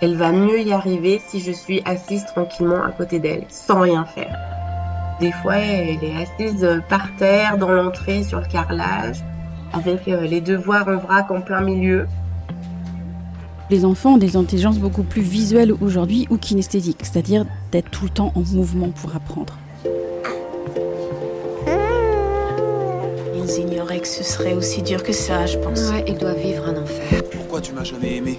Elle va mieux y arriver si je suis assise tranquillement à côté d'elle, sans rien faire. Des fois, elle est assise par terre, dans l'entrée, sur le carrelage, avec euh, les devoirs en vrac en plein milieu. Les enfants ont des intelligences beaucoup plus visuelles aujourd'hui ou kinesthésiques, c'est-à-dire d'être tout le temps en mouvement pour apprendre. Ils ignoraient que ce serait aussi dur que ça, je pense. Ouais, ils doivent vivre un enfer. Pourquoi tu m'as jamais aimé?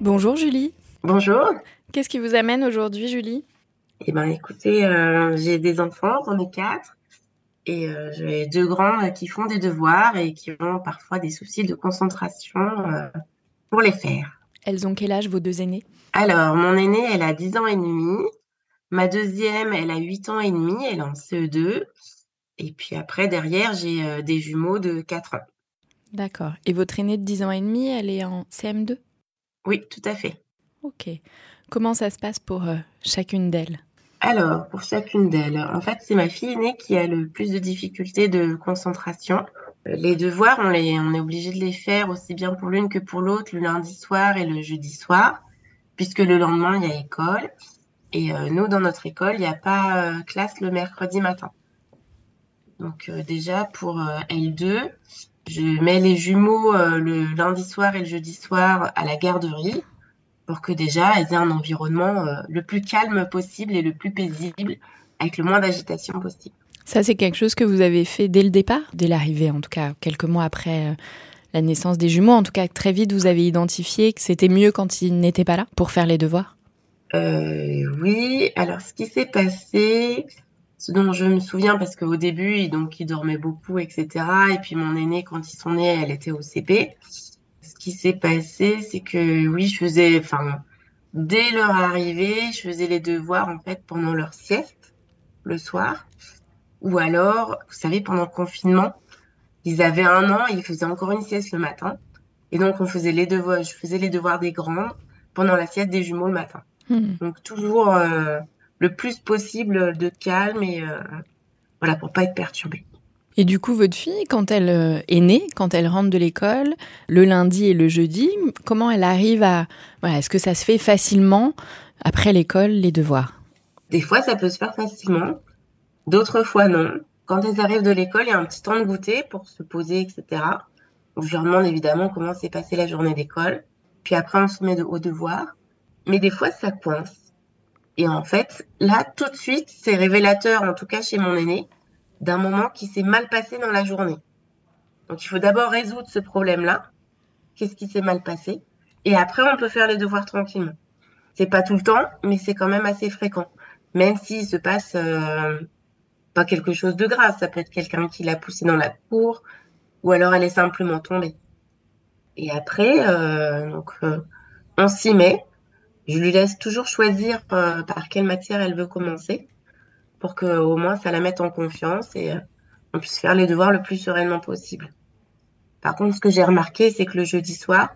Bonjour Julie. Bonjour. Qu'est-ce qui vous amène aujourd'hui Julie? Eh ben, écoutez, euh, j'ai des enfants, j'en ai quatre. Et euh, j'ai deux grands euh, qui font des devoirs et qui ont parfois des soucis de concentration euh, pour les faire. Elles ont quel âge vos deux aînés? Alors, mon aînée, elle a 10 ans et demi. Ma deuxième, elle a 8 ans et demi. Elle est en CE2. Et puis après, derrière, j'ai des jumeaux de 4 ans. D'accord. Et votre aînée de 10 ans et demi, elle est en CM2 Oui, tout à fait. Ok. Comment ça se passe pour euh, chacune d'elles? Alors, pour chacune d'elles, en fait, c'est ma fille aînée qui a le plus de difficultés de concentration. Euh, Les devoirs, on, les, on est obligé de les faire aussi bien pour l'une que pour l'autre le lundi soir et le jeudi soir, puisque le lendemain, il y a école. Et euh, nous, dans notre école, il n'y a pas euh, classe le mercredi matin. Donc euh, déjà, pour euh, L2, je mets les jumeaux euh, le lundi soir et le jeudi soir à la garderie pour que déjà elles aient un environnement euh, le plus calme possible et le plus paisible, avec le moins d'agitation possible. Ça, c'est quelque chose que vous avez fait dès le départ, dès l'arrivée, en tout cas, quelques mois après euh, la naissance des jumeaux. En tout cas, très vite, vous avez identifié que c'était mieux quand ils n'étaient pas là pour faire les devoirs. Euh, oui, alors ce qui s'est passé, ce dont je me souviens parce qu'au début, il- donc ils dormaient beaucoup, etc. Et puis mon aînée, quand ils sont nés, elle était au CP. Ce qui s'est passé, c'est que oui, je faisais, enfin, dès leur arrivée, je faisais les devoirs en fait pendant leur sieste le soir, ou alors, vous savez, pendant le confinement, ils avaient un an, ils faisaient encore une sieste le matin, et donc on faisait les devoirs, je faisais les devoirs des grands pendant la sieste des jumeaux le matin. Hmm. Donc toujours euh, le plus possible de calme et euh, voilà pour pas être perturbée. Et du coup, votre fille, quand elle euh, est née, quand elle rentre de l'école, le lundi et le jeudi, comment elle arrive à... Voilà, Est-ce que ça se fait facilement après l'école, les devoirs? Des fois ça peut se faire facilement, d'autres fois non. Quand elles arrivent de l'école, il y a un petit temps de goûter pour se poser, etc. Donc, je leur demande évidemment comment s'est passée la journée d'école. Puis après on se met de, au devoir. Mais des fois ça coince. Et en fait, là tout de suite, c'est révélateur, en tout cas chez mon aîné, d'un moment qui s'est mal passé dans la journée. Donc il faut d'abord résoudre ce problème-là. Qu'est-ce qui s'est mal passé? Et après, on peut faire les devoirs tranquillement. C'est pas tout le temps, mais c'est quand même assez fréquent. Même s'il se passe euh, pas quelque chose de grave, ça peut être quelqu'un qui l'a poussé dans la cour, ou alors elle est simplement tombée. Et après, euh, donc, euh, on s'y met. Je lui laisse toujours choisir euh, par quelle matière elle veut commencer, pour que au moins ça la mette en confiance et euh, on puisse faire les devoirs le plus sereinement possible. Par contre, ce que j'ai remarqué, c'est que le jeudi soir,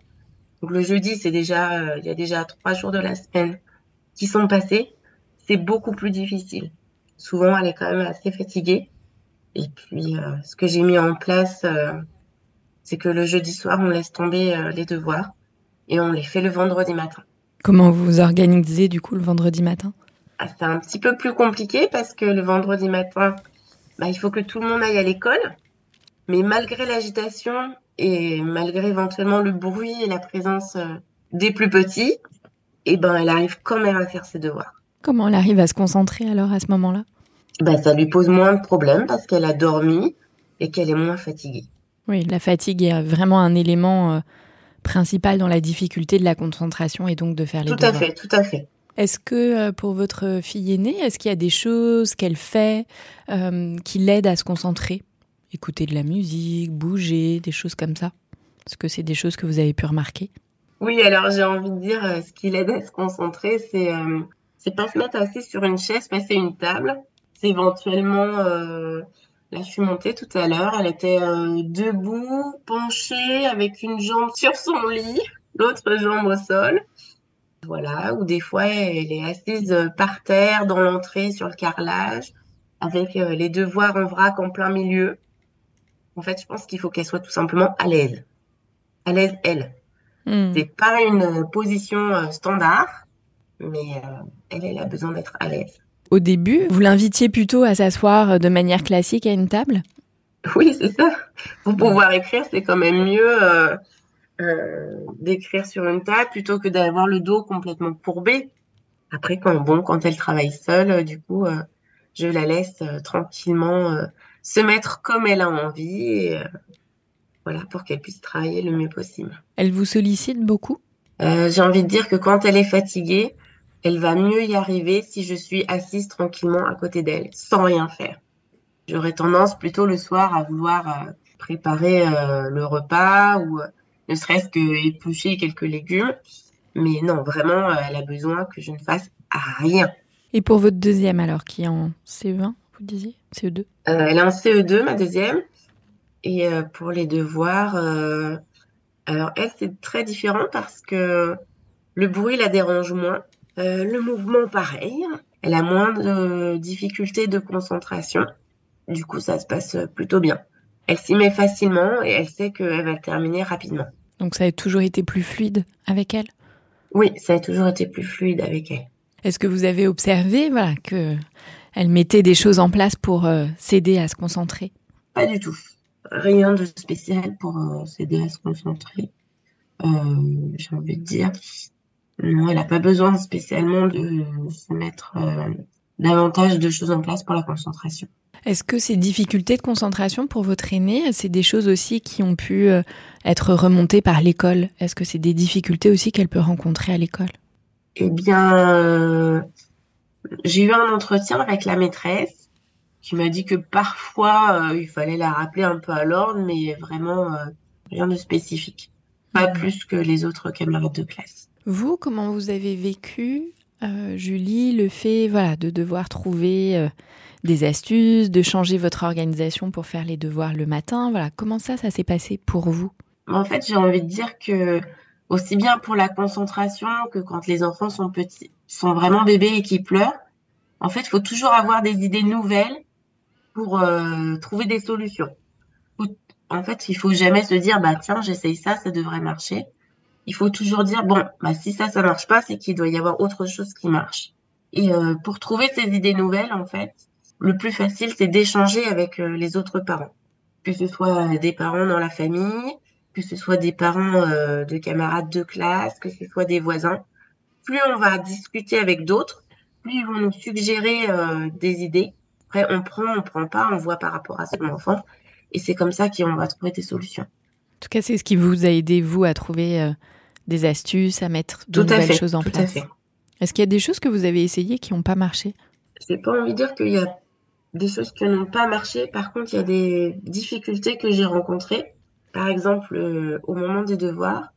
donc le jeudi, c'est déjà, euh, il y a déjà trois jours de la semaine qui sont passés, c'est beaucoup plus difficile. Souvent, elle est quand même assez fatiguée. Et puis, ce que j'ai mis en place, c'est que le jeudi soir, on laisse tomber les devoirs et on les fait le vendredi matin. Comment vous vous organisez du coup le vendredi matin? Ah, C'est un petit peu plus compliqué parce que le vendredi matin, bah, il faut que tout le monde aille à l'école. Mais malgré l'agitation et malgré éventuellement le bruit et la présence euh, des plus petits, et eh ben, elle arrive quand même à faire ses devoirs. Comment elle arrive à se concentrer alors à ce moment-là? Ben, Ça lui pose moins de problèmes parce qu'elle a dormi et qu'elle est moins fatiguée. Oui, la fatigue est vraiment un élément euh, principal dans la difficulté de la concentration et donc de faire les tout devoirs. À fait, tout à fait. Est-ce que euh, pour votre fille aînée, est-ce qu'il y a des choses qu'elle fait euh, qui l'aident à se concentrer? Écouter de la musique, bouger, des choses comme ça? Est-ce que c'est des choses que vous avez pu remarquer? Oui, alors j'ai envie de dire, ce qui l'aide à se concentrer, c'est c'est pas se mettre assis sur une chaise, passer une table. C'est éventuellement Là, je suis montée tout à l'heure. Elle était euh, debout, penchée, avec une jambe sur son lit, l'autre jambe au sol. Voilà, ou des fois, elle est assise euh, par terre, dans l'entrée, sur le carrelage, avec euh, les devoirs en vrac en plein milieu. En fait, je pense qu'il faut qu'elle soit tout simplement à l'aise. À l'aise, elle. Hmm. C'est pas une position standard, mais elle, elle a besoin d'être à l'aise au début, vous l'invitiez plutôt à s'asseoir de manière classique à une table? Oui, c'est ça. Pour pouvoir écrire, c'est quand même mieux euh, euh, d'écrire sur une table plutôt que d'avoir le dos complètement courbé. Après, quand bon, quand elle travaille seule, euh, du coup, je la laisse tranquillement se mettre comme elle a envie, et, voilà, pour qu'elle puisse travailler le mieux possible. Elle vous sollicite beaucoup? J'ai envie de dire que quand elle est fatiguée, elle va mieux y arriver si je suis assise tranquillement à côté d'elle, sans rien faire. J'aurais tendance plutôt le soir à vouloir euh, préparer euh, le repas ou euh, ne serait-ce que éplucher quelques légumes. Mais non, vraiment, elle a besoin que je ne fasse rien. Et pour votre deuxième alors, qui est en CE1, vous disiez? CE2 Elle est en CE2, ma deuxième. Et pour les devoirs, alors elle, c'est très différent parce que le bruit la dérange moins. Euh, le mouvement, pareil. Elle a moins de difficultés de concentration. Du coup, ça se passe plutôt bien. Elle s'y met facilement et elle sait qu'elle va terminer rapidement. Donc ça a toujours été plus fluide avec elle? Oui, ça a toujours été plus fluide avec elle. Est-ce que vous avez observé voilà, que elle mettait des choses en place pour euh, s'aider à se concentrer? Pas du tout. Rien de spécial pour euh, s'aider à se concentrer. J'ai envie de dire, non, elle n'a pas besoin spécialement de se mettre euh, davantage de choses en place pour la concentration. Est-ce que ces difficultés de concentration pour votre aîné, c'est des choses aussi qui ont pu euh, être remontées par l'école? Est-ce que c'est des difficultés aussi qu'elle peut rencontrer à l'école? Eh bien, euh, j'ai eu un entretien avec la maîtresse qui m'a dit que parfois il fallait la rappeler un peu à l'ordre, mais vraiment rien de spécifique. Pas plus que les autres camarades de classe. Vous, comment vous avez vécu, euh, Julie, le fait voilà, de devoir trouver euh, des astuces, de changer votre organisation pour faire les devoirs le matin? Voilà, comment ça, ça s'est passé pour vous? En fait, j'ai envie de dire que aussi bien pour la concentration que quand les enfants sont petits, sont vraiment bébés et qui pleurent, en fait, il faut toujours avoir des idées nouvelles pour euh, trouver des solutions. En fait, il faut jamais se dire, bah tiens, j'essaye ça, ça devrait marcher il faut toujours dire bon, bah, si ça, ça marche pas, c'est qu'il doit y avoir autre chose qui marche. Et euh, pour trouver ces idées nouvelles, en fait, le plus facile, c'est d'échanger avec euh, les autres parents, que ce soit des parents dans la famille, que ce soit des parents euh, de camarades de classe, que ce soit des voisins. Plus on va discuter avec d'autres, plus ils vont nous suggérer des idées. Après, on prend, on prend pas, on voit par rapport à son enfant, et c'est comme ça qu'on va trouver des solutions. En tout cas, c'est ce qui vous a aidé, vous, à trouver des astuces, à mettre de nouvelles choses en place. Est-ce qu'il y a des choses que vous avez essayées qui n'ont pas marché? Je n'ai pas envie de dire qu'il y a des choses qui n'ont pas marché. Par contre, il y a des difficultés que j'ai rencontrées. Par exemple, euh, au moment des devoirs,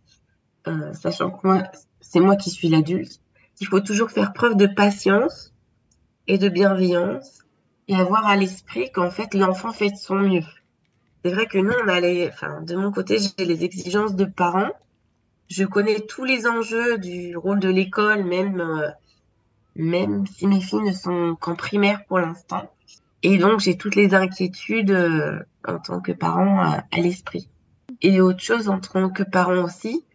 euh, sachant que moi, c'est moi qui suis l'adulte, il faut toujours faire preuve de patience et de bienveillance et avoir à l'esprit qu'en fait, l'enfant fait de son mieux. C'est vrai que nous, on a enfin, de mon côté, j'ai les exigences de parents je connais tous les enjeux du rôle de l'école, même, euh, même si mes filles ne sont qu'en primaire pour l'instant. Et donc, j'ai toutes les inquiétudes euh, en tant que parent à, l'esprit. Et autre chose en tant que parent aussi,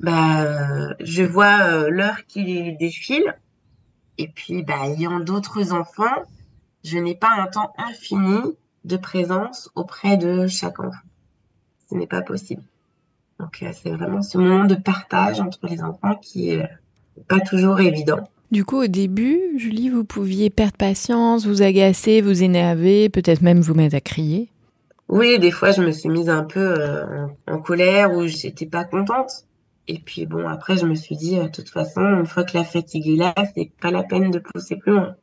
bah, je vois l'heure qui défile. Et puis, bah, ayant d'autres enfants, je n'ai pas un temps infini de présence auprès de chaque enfant. Ce n'est pas possible. Donc, c'est vraiment ce moment de partage entre les enfants qui est pas toujours évident. Du coup, au début, Julie, vous pouviez perdre patience, vous agacer, vous énerver, peut-être même vous mettre à crier? Oui, des fois, je me suis mise un peu euh, en colère ou j'étais pas contente. Et puis bon, après, je me suis dit, euh, de toute façon, une fois que la fatigue est là, c'est pas la peine de pousser plus loin.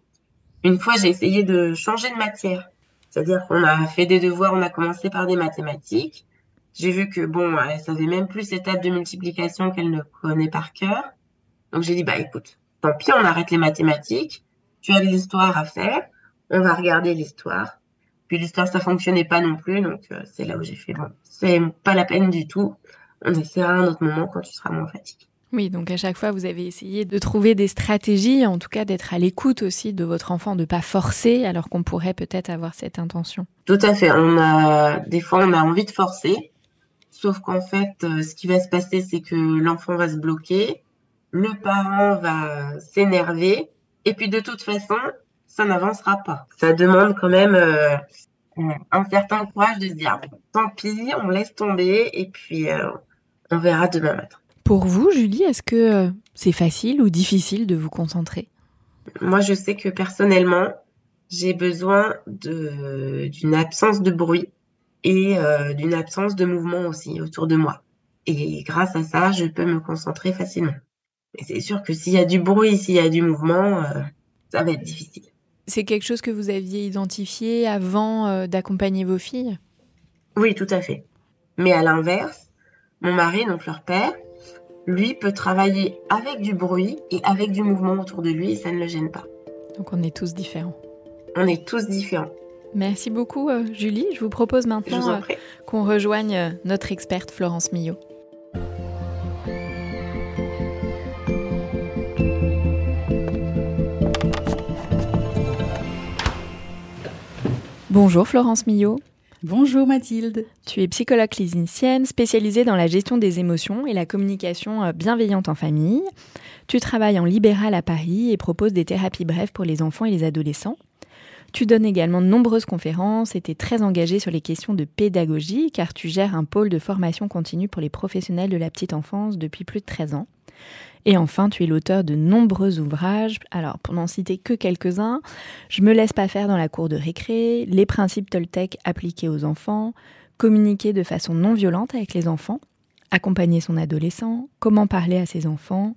Une fois, j'ai essayé de changer de matière. C'est-à-dire qu'on a fait des devoirs, on a commencé par des mathématiques. J'ai vu que bon, elle savait même plus cette table de multiplication qu'elle ne connaît par cœur. Donc j'ai dit, bah écoute, tant pis, on arrête les mathématiques. Tu as de l'histoire à faire. On va regarder l'histoire. Puis l'histoire, ça fonctionnait pas non plus. Donc, euh, c'est là où j'ai fait, bon, c'est pas la peine du tout. On essaiera un autre moment quand tu seras moins fatigué. Oui, donc à chaque fois, vous avez essayé de trouver des stratégies, en tout cas d'être à l'écoute aussi de votre enfant, de pas forcer, alors qu'on pourrait peut-être avoir cette intention. Tout à fait. On a, des fois, on a envie de forcer. Sauf qu'en fait, euh, ce qui va se passer, c'est que l'enfant va se bloquer le parent va s'énerver et puis de toute façon, ça n'avancera pas. Ça demande quand même euh, un certain courage de se dire tant pis, on laisse tomber et puis euh, on verra demain matin. Pour vous, Julie, est-ce que euh, c'est facile ou difficile de vous concentrer? Moi, je sais que personnellement, j'ai besoin d'une absence de bruit et d'une absence de mouvement aussi autour de moi. Et grâce à ça, je peux me concentrer facilement c'est sûr que s'il y a du bruit, s'il y a du mouvement, euh, ça va être difficile. C'est quelque chose que vous aviez identifié avant euh, d'accompagner vos filles? Oui, tout à fait. Mais à l'inverse, mon mari, donc leur père, lui peut travailler avec du bruit et avec du mouvement autour de lui et ça ne le gêne pas. Donc on est tous différents. On est tous différents. Merci beaucoup euh, Julie. Je vous propose maintenant qu'on rejoigne notre experte Florence Millot. Bonjour Florence Millot. Bonjour Mathilde. Tu es psychologue clinicienne spécialisée dans la gestion des émotions et la communication euh, bienveillante en famille. Tu travailles en libéral à Paris et proposes des thérapies brèves pour les enfants et les adolescents. Tu donnes également de nombreuses conférences et es très engagée sur les questions de pédagogie car tu gères un pôle de formation continue pour les professionnels de la petite enfance depuis plus de 13 ans. Et enfin, tu es l'auteur de nombreux ouvrages. Alors, pour n'en citer que quelques-uns, Je me laisse pas faire dans la cour de récré, Les principes Toltec appliqués aux enfants, Communiquer de façon non violente avec les enfants, Accompagner son adolescent, Comment parler à ses enfants,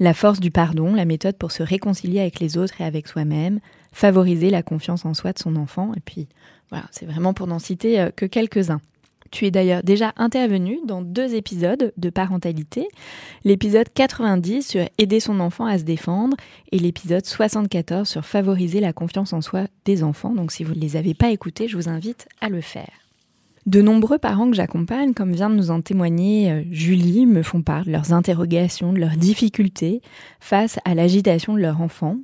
La force du pardon, la méthode pour se réconcilier avec les autres et avec soi-même, Favoriser la confiance en soi de son enfant. Et puis, voilà, c'est vraiment pour n'en citer euh, que quelques-uns. Tu es d'ailleurs déjà intervenu dans deux épisodes de parentalité, l'épisode 90 sur aider son enfant à se défendre et l'épisode 74 sur favoriser la confiance en soi des enfants. Donc si vous ne les avez pas écoutés, je vous invite à le faire. De nombreux parents que j'accompagne, comme vient de nous en témoigner euh, Julie, me font part de leurs interrogations, de leurs difficultés face à l'agitation de leur enfant.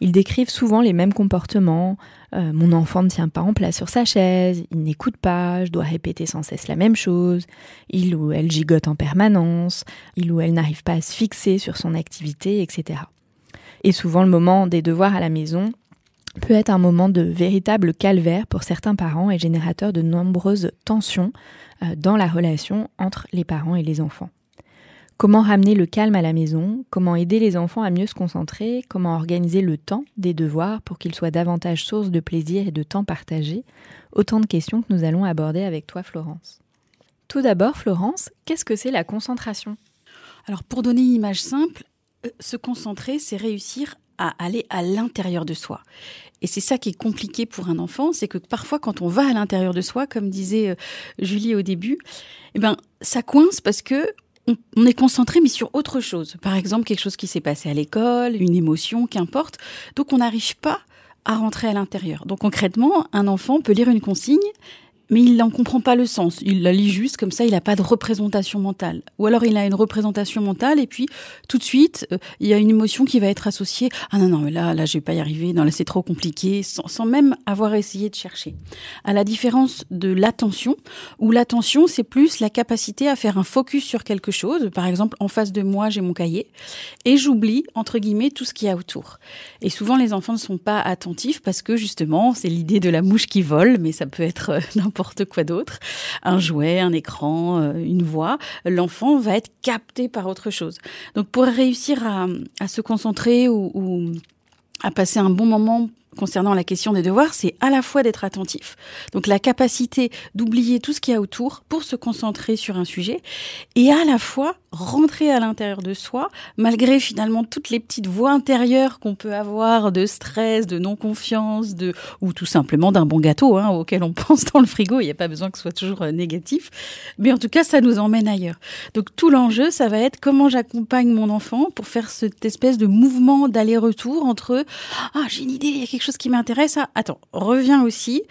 Ils décrivent souvent les mêmes comportements. Euh, mon enfant ne tient pas en place sur sa chaise, il n'écoute pas, je dois répéter sans cesse la même chose, il ou elle gigote en permanence, il ou elle n'arrive pas à se fixer sur son activité, etc. Et souvent le moment des devoirs à la maison peut être un moment de véritable calvaire pour certains parents et générateur de nombreuses tensions euh, dans la relation entre les parents et les enfants. Comment ramener le calme à la maison? Comment aider les enfants à mieux se concentrer? Comment organiser le temps des devoirs pour qu'ils soient davantage source de plaisir et de temps partagé? Autant de questions que nous allons aborder avec toi, Florence. Tout d'abord, Florence, qu'est-ce que c'est la concentration? Alors, pour donner une image simple, euh, se concentrer, c'est réussir à aller à l'intérieur de soi. Et c'est ça qui est compliqué pour un enfant, c'est que parfois quand on va à l'intérieur de soi, comme disait euh, Julie au début, eh ben ça coince parce que on, est concentré mais sur autre chose. Par exemple, quelque chose qui s'est passé à l'école, une émotion, qu'importe. Donc on n'arrive pas à rentrer à l'intérieur. Donc concrètement, un enfant peut lire une consigne, mais il n'en comprend pas le sens. Il la lit juste comme ça, il n'a pas de représentation mentale. Ou alors il a une représentation mentale et puis tout de suite, euh, il y a une émotion qui va être associée. Ah non, non, mais là, là, je vais pas y arriver, non, là, c'est trop compliqué, sans, sans, même avoir essayé de chercher. À la différence de l'attention, où l'attention, c'est plus la capacité à faire un focus sur quelque chose. Par exemple, en face de moi, j'ai mon cahier et j'oublie, entre guillemets, tout ce qu'il y a autour. Et souvent, les enfants ne sont pas attentifs parce que justement, c'est l'idée de la mouche qui vole, mais ça peut être euh, n'importe n'importe quoi d'autre, un jouet, un écran, euh, une voix, l'enfant va être capté par autre chose. Donc pour réussir à, se concentrer ou à passer un bon moment concernant la question des devoirs, c'est à la fois d'être attentif, donc la capacité d'oublier tout ce qu'il y a autour pour se concentrer sur un sujet, et à la fois rentrer à l'intérieur de soi, malgré finalement toutes les petites voix intérieures qu'on peut avoir de stress, de non-confiance, de ou tout simplement d'un bon gâteau hein, auquel on pense dans le frigo. Il n'y a pas besoin que ce soit toujours euh, négatif, mais en tout cas, ça nous emmène ailleurs. Donc tout l'enjeu, ça va être comment j'accompagne mon enfant pour faire cette espèce de mouvement d'aller-retour entre ah j'ai une idée, il y a quelque chose qui m'intéresse, ah, attends, reviens aussi,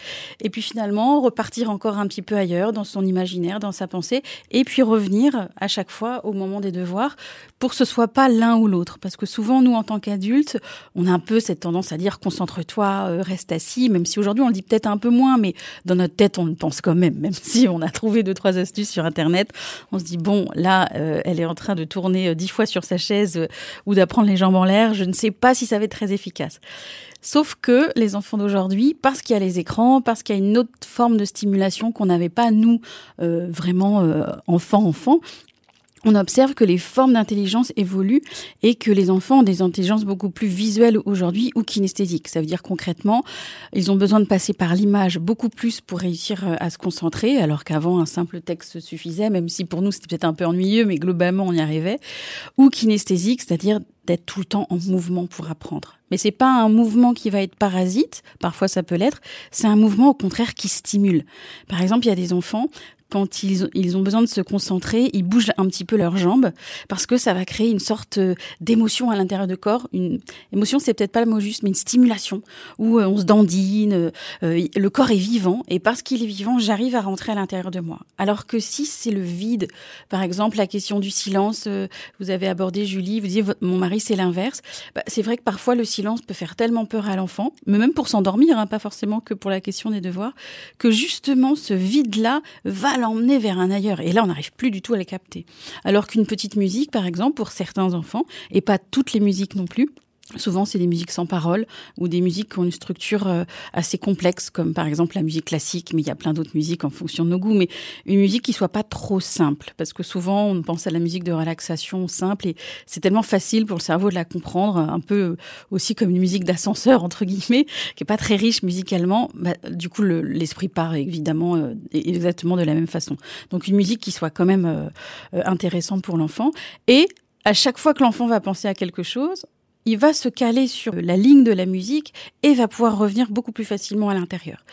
et puis finalement repartir encore un petit peu ailleurs dans son imaginaire, dans sa pensée, et puis revenir à chaque fois au moment des devoirs pour que ce soit pas l'un ou l'autre. Parce que souvent, nous, en tant qu'adultes, on a un peu cette tendance à dire concentre-toi, euh, reste assis, même si aujourd'hui on le dit peut-être un peu moins, mais dans notre tête, on le pense quand même, même si on a trouvé deux, trois astuces sur Internet. On se dit, bon, là, euh, elle est en train de tourner euh, dix fois sur sa chaise ou d'apprendre les jambes en l'air. Je ne sais pas si ça va être très efficace. Sauf que les enfants d'aujourd'hui, parce qu'il y a les écrans, parce qu'il y a une autre forme de stimulation qu'on n'avait pas, nous, vraiment enfants-enfants, on observe que les formes d'intelligence évoluent et que les enfants ont des intelligences beaucoup plus visuelles aujourd'hui ou kinesthésiques. Ça veut dire concrètement, ils ont besoin de passer par l'image beaucoup plus pour réussir euh, à se concentrer, alors qu'avant un simple texte suffisait, même si pour nous c'était peut-être un peu ennuyeux, mais globalement on y arrivait. Ou kinesthésique, c'est-à-dire d'être tout le temps en mouvement pour apprendre. Mais c'est pas un mouvement qui va être parasite, parfois ça peut l'être, c'est un mouvement au contraire qui stimule. Par exemple, il y a des enfants quand ils, ils ont besoin de se concentrer, ils bougent un petit peu leurs jambes parce que ça va créer une sorte euh, d'émotion à l'intérieur du corps. Une émotion, c'est peut-être pas le mot juste, mais une stimulation où euh, on se dandine, euh, le corps est vivant et parce qu'il est vivant, j'arrive à rentrer à l'intérieur de moi. Alors que si c'est le vide, par exemple la question du silence, vous avez abordé Julie, vous disiez mon mari c'est l'inverse. Bah, c'est vrai que parfois le silence peut faire tellement peur à l'enfant, mais même pour s'endormir, hein, pas forcément que pour la question des devoirs, que justement ce vide-là va l'emmener vers un ailleurs. Et là, on n'arrive plus du tout à les capter. Alors qu'une petite musique, par exemple, pour certains enfants, et pas toutes les musiques non plus, Souvent, c'est des musiques sans parole ou des musiques qui ont une structure euh, assez complexe, comme par exemple la musique classique, mais il y a plein d'autres musiques en fonction de nos goûts, mais une musique qui soit pas trop simple, parce que souvent on pense à la musique de relaxation simple et c'est tellement facile pour le cerveau de la comprendre, un peu aussi comme une musique d'ascenseur entre guillemets, qui est pas très riche musicalement. Bah, du coup, l'esprit part évidemment euh, exactement de la même façon. Donc une musique qui soit quand même euh, intéressante pour l'enfant et à chaque fois que l'enfant va penser à quelque chose, il va se caler sur la ligne de la musique et va pouvoir revenir beaucoup plus facilement à l'intérieur.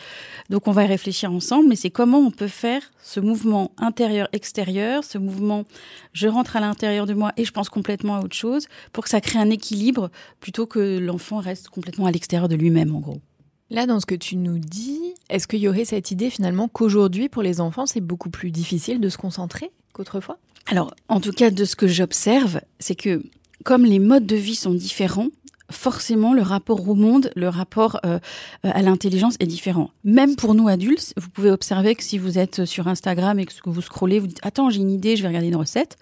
Donc on va y réfléchir ensemble, mais c'est comment on peut faire ce mouvement intérieur-extérieur, ce mouvement je rentre à l'intérieur de moi et je pense complètement à autre chose, pour que ça crée un équilibre plutôt que l'enfant reste complètement à l'extérieur de lui-même en gros. Là, dans ce que tu nous dis, est-ce qu'il y aurait cette idée finalement qu'aujourd'hui, pour les enfants, c'est beaucoup plus difficile de se concentrer qu'autrefois? Alors, en tout cas, de ce que j'observe, c'est que comme les modes de vie sont différents, forcément le rapport au monde, le rapport euh, à l'intelligence est différent. Même pour nous adultes, vous pouvez observer que si vous êtes sur Instagram et que vous scrollez, vous dites attends j'ai une idée, je vais regarder une recette.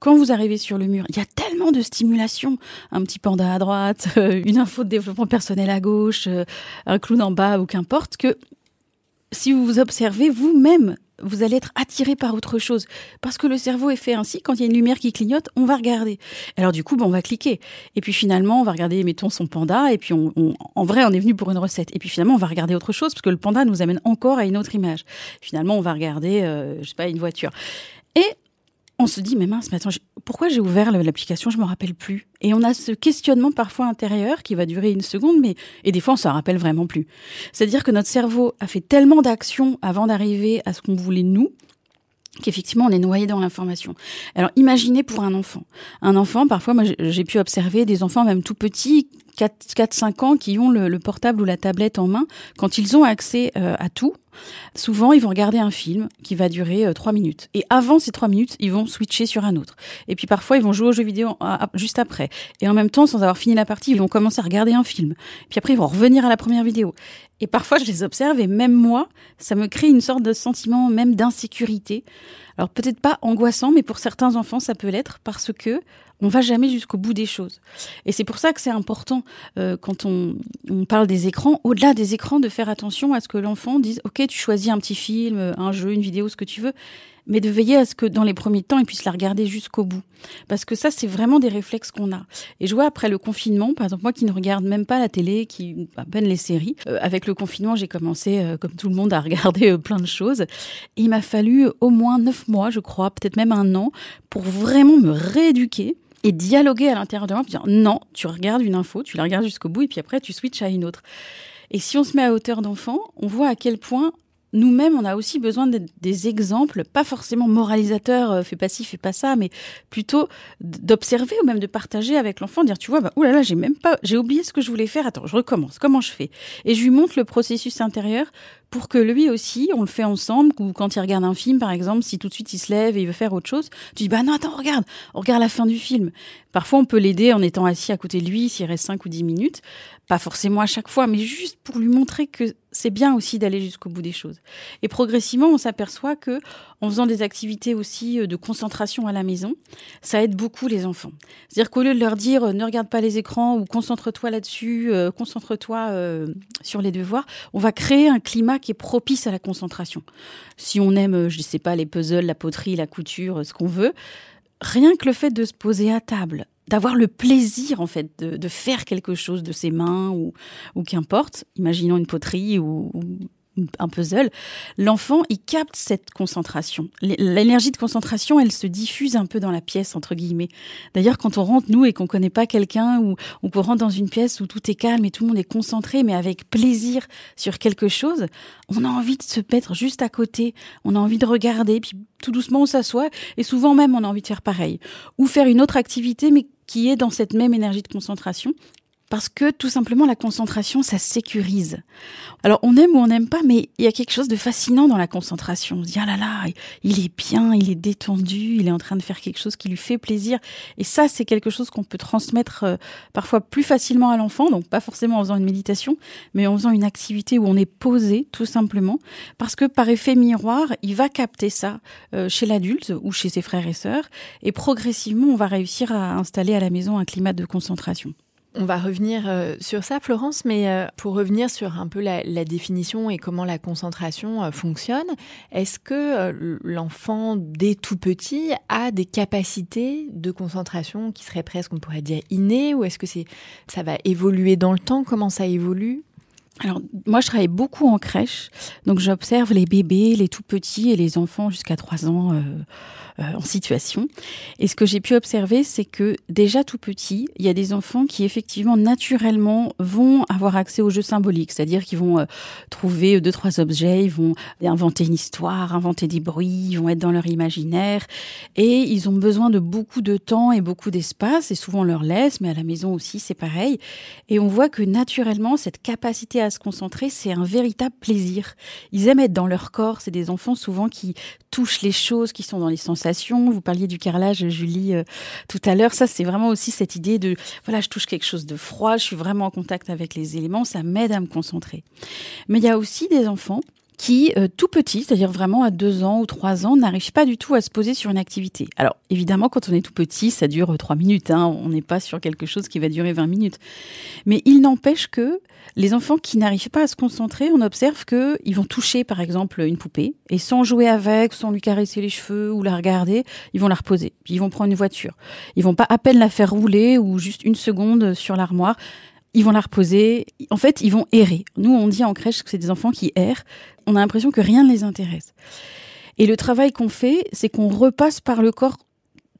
Quand vous arrivez sur le mur, il y a tellement de stimulation, un petit panda à droite, une info de développement personnel à gauche, euh, un clown en bas ou qu'importe que si vous vous observez vous-même vous allez être attiré par autre chose. Parce que le cerveau est fait ainsi, quand il y a une lumière qui clignote, on va regarder. Alors du coup, ben, on va cliquer. Et puis finalement, on va regarder, mettons, son panda, et puis on, en vrai, on est venu pour une recette. Et puis finalement, on va regarder autre chose, parce que le panda nous amène encore à une autre image. Finalement, on va regarder, euh, je sais pas, une voiture. Et on se dit, mais mince, mais attends, pourquoi j'ai ouvert l'application Je me rappelle plus. Et on a ce questionnement parfois intérieur qui va durer une seconde, mais et des fois on s'en rappelle vraiment plus. C'est-à-dire que notre cerveau a fait tellement d'actions avant d'arriver à ce qu'on voulait nous qu'effectivement on est noyé dans l'information. Alors imaginez pour un enfant. Un enfant, parfois moi j'ai pu observer des enfants même tout petits 4-5 ans qui ont le, portable ou la tablette en main, quand ils ont accès euh, à tout, souvent ils vont regarder un film qui va durer 3 minutes. Et avant ces 3 minutes, ils vont switcher sur un autre. Et puis parfois, ils vont jouer aux jeux vidéo juste après. Et en même temps, sans avoir fini la partie, ils vont commencer à regarder un film. Puis après, ils vont revenir à la première vidéo. Et parfois, je les observe et même moi, ça me crée une sorte de sentiment même d'insécurité. Alors peut-être pas angoissant, mais pour certains enfants, ça peut l'être parce que on va jamais jusqu'au bout des choses. Et c'est pour ça que c'est important euh, quand on, on, parle des écrans, au-delà des écrans, de faire attention à ce que l'enfant dise OK, tu choisis un petit film, un jeu, une vidéo, ce que tu veux, mais de veiller à ce que dans les premiers temps, ils puissent la regarder jusqu'au bout. Parce que ça, c'est vraiment des réflexes qu'on a. Et je vois après le confinement, par exemple, moi qui ne regarde même pas la télé, qui à peine les séries, euh, avec le confinement, j'ai commencé, euh, comme tout le monde, à regarder euh, plein de choses. Il m'a fallu au moins neuf mois, je crois, peut-être même un an, pour vraiment me rééduquer et dialoguer à l'intérieur de moi, dire non, tu regardes une info, tu la regardes jusqu'au bout, et puis après, tu switches à une autre. Et si on se met à hauteur d'enfant, on voit à quel point nous-mêmes, on a aussi besoin de, des exemples, pas forcément moralisateurs, euh, fais pas ci, fais pas ça, mais plutôt d'observer ou même de partager avec l'enfant, dire tu vois, bah, oulala, j'ai même pas, j'ai oublié ce que je voulais faire, attends, je recommence, comment je fais? Et je lui montre le processus intérieur pour que lui aussi, on le fait ensemble, ou quand il regarde un film, par exemple, si tout de suite il se lève et il veut faire autre chose, tu dis, bah non, attends, regarde, on regarde la fin du film. Parfois, on peut l'aider en étant assis à côté de lui, s'il reste 5 ou 10 minutes. Pas forcément à chaque fois, mais juste pour lui montrer que c'est bien aussi d'aller jusqu'au bout des choses. Et progressivement, on s'aperçoit que, en faisant des activités aussi euh, de concentration à la maison, ça aide beaucoup les enfants. C'est-à-dire qu'au lieu de leur dire, euh, ne regarde pas les écrans ou concentre-toi là-dessus, euh, concentre-toi sur les devoirs, on va créer un climat qui est propice à la concentration. Si on aime, je ne sais pas, les puzzles, la poterie, la couture, ce qu'on veut, rien que le fait de se poser à table, d'avoir le plaisir en fait de, faire quelque chose de ses mains ou, ou qu'importe, imaginons une poterie ou, un puzzle, l'enfant, il capte cette concentration. L'énergie de concentration, elle se diffuse un peu dans la pièce, entre guillemets. D'ailleurs, quand on rentre, nous, et qu'on connaît pas quelqu'un, ou, qu'on rentre dans une pièce où tout est calme et tout le monde est concentré, mais avec plaisir sur quelque chose, on a envie de se mettre juste à côté, on a envie de regarder, puis tout doucement, on s'assoit, et souvent même, on a envie de faire pareil. Ou faire une autre activité, mais qui est dans cette même énergie de concentration parce que tout simplement la concentration, ça sécurise. Alors on aime ou on n'aime pas, mais il y a quelque chose de fascinant dans la concentration. On se dit ah là là, il est bien, il est détendu, il est en train de faire quelque chose qui lui fait plaisir. Et ça, c'est quelque chose qu'on peut transmettre euh, parfois plus facilement à l'enfant, donc pas forcément en faisant une méditation, mais en faisant une activité où on est posé tout simplement, parce que par effet miroir, il va capter ça euh, chez l'adulte ou chez ses frères et sœurs, et progressivement, on va réussir à installer à la maison un climat de concentration. On va revenir euh, sur ça, Florence, mais euh, pour revenir sur un peu la, définition et comment la concentration euh, fonctionne, est-ce que l'enfant, dès tout petit, a des capacités de concentration qui seraient presque, on pourrait dire, innées, ou est-ce que c'est, ça va évoluer dans le temps? Comment ça évolue? Alors, moi, je travaille beaucoup en crèche, donc j'observe les bébés, les tout petits et les enfants jusqu'à 3 ans en situation. Et ce que j'ai pu observer, c'est que déjà tout petit, il y a des enfants qui effectivement naturellement vont avoir accès aux jeux symboliques, c'est-à-dire qu'ils vont euh, trouver deux trois objets, ils vont inventer une histoire, inventer des bruits, ils vont être dans leur imaginaire et ils ont besoin de beaucoup de temps et beaucoup d'espace et souvent on leur laisse, mais à la maison aussi c'est pareil. Et on voit que naturellement cette capacité à se concentrer, c'est un véritable plaisir. Ils aiment être dans leur corps, c'est des enfants souvent qui touchent les choses, qui sont dans les sensations vous parliez du carrelage, Julie, euh, tout à l'heure. Ça, c'est vraiment aussi cette idée de, voilà, je touche quelque chose de froid, je suis vraiment en contact avec les éléments, ça m'aide à me concentrer. Mais il y a aussi des enfants qui, euh, tout petits, c'est-à-dire vraiment à deux ans ou trois ans, n'arrivent pas du tout à se poser sur une activité. Alors, évidemment, quand on est tout petit, ça dure euh, trois minutes. Hein, on n'est pas sur quelque chose qui va durer 20 minutes. Mais il n'empêche que les enfants qui n'arrivent pas à se concentrer, on observe qu'ils vont toucher, par exemple, une poupée, et sans jouer avec, sans lui caresser les cheveux ou la regarder, ils vont la reposer. Ils vont prendre une voiture. Ils vont pas à peine la faire rouler ou juste une seconde sur l'armoire ils vont la reposer. En fait, ils vont errer. Nous, on dit en crèche que c'est des enfants qui errent. On a l'impression que rien ne les intéresse. Et le travail qu'on fait, c'est qu'on repasse par le corps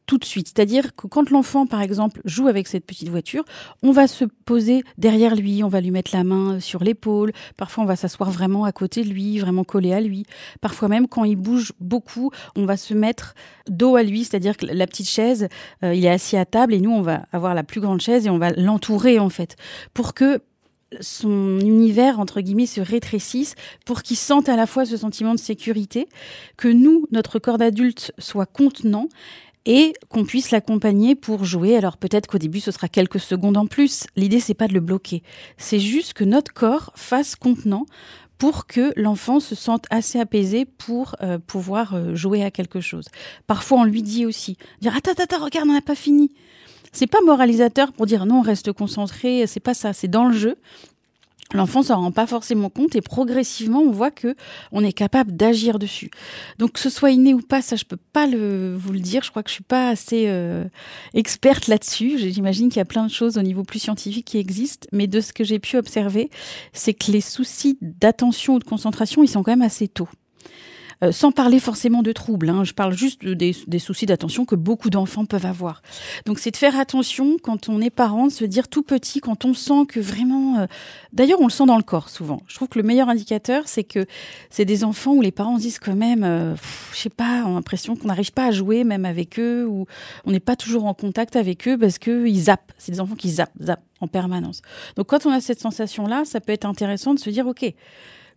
tout de suite. C'est-à-dire que quand l'enfant, par exemple, joue avec cette petite voiture, on va se poser derrière lui, on va lui mettre la main sur l'épaule, parfois on va s'asseoir vraiment à côté de lui, vraiment collé à lui. Parfois même, quand il bouge beaucoup, on va se mettre dos à lui, c'est-à-dire que la petite chaise, euh, il est assis à table et nous, on va avoir la plus grande chaise et on va l'entourer, en fait, pour que son univers, entre guillemets, se rétrécisse pour qu'il sente à la fois ce sentiment de sécurité, que nous, notre corps d'adulte, soit contenant et qu'on puisse l'accompagner pour jouer. Alors peut-être qu'au début ce sera quelques secondes en plus. L'idée c'est pas de le bloquer, c'est juste que notre corps fasse contenant pour que l'enfant se sente assez apaisé pour euh, pouvoir euh, jouer à quelque chose. Parfois on lui dit aussi dire attends attends regarde on n'a pas fini. C'est pas moralisateur pour dire non reste concentré, c'est pas ça, c'est dans le jeu. L'enfant s'en rend pas forcément compte et progressivement on voit que on est capable d'agir dessus. Donc que ce soit inné ou pas, ça je peux pas le, vous le dire. Je crois que je suis pas assez euh, experte là-dessus. J'imagine qu'il y a plein de choses au niveau plus scientifique qui existent, mais de ce que j'ai pu observer, c'est que les soucis d'attention ou de concentration, ils sont quand même assez tôt. Euh, sans parler forcément de troubles. Hein. Je parle juste des, des soucis d'attention que beaucoup d'enfants peuvent avoir. Donc c'est de faire attention quand on est parent, de se dire tout petit, quand on sent que vraiment... Euh, d'ailleurs, on le sent dans le corps souvent. Je trouve que le meilleur indicateur, c'est que c'est des enfants où les parents disent quand même, euh, je sais pas, ont l'impression qu'on n'arrive pas à jouer même avec eux, ou on n'est pas toujours en contact avec eux parce qu'ils zappent. C'est des enfants qui zappent, zappent en permanence. Donc quand on a cette sensation-là, ça peut être intéressant de se dire, OK,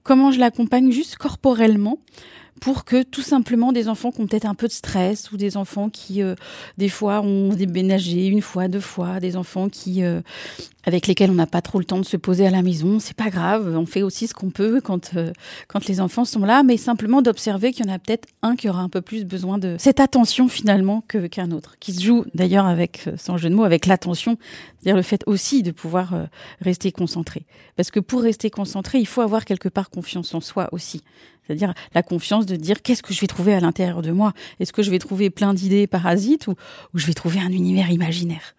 comment je l'accompagne juste corporellement pour que tout simplement des enfants qui ont peut-être un peu de stress ou des enfants qui euh, des fois ont déménagé une fois, deux fois, des enfants qui euh, avec lesquels on n'a pas trop le temps de se poser à la maison, c'est pas grave, on fait aussi ce qu'on peut quand euh, quand les enfants sont là, mais simplement d'observer qu'il y en a peut-être un qui aura un peu plus besoin de cette attention finalement que qu'un autre, qui se joue d'ailleurs avec sans jeu de mots avec l'attention, c'est-à-dire le fait aussi de pouvoir rester concentré, parce que pour rester concentré, il faut avoir quelque part confiance en soi aussi. C'est-à-dire la confiance de dire qu'est-ce que je vais trouver à l'intérieur de moi? Est-ce que je vais trouver plein d'idées parasites ou, ou je vais trouver un univers imaginaire?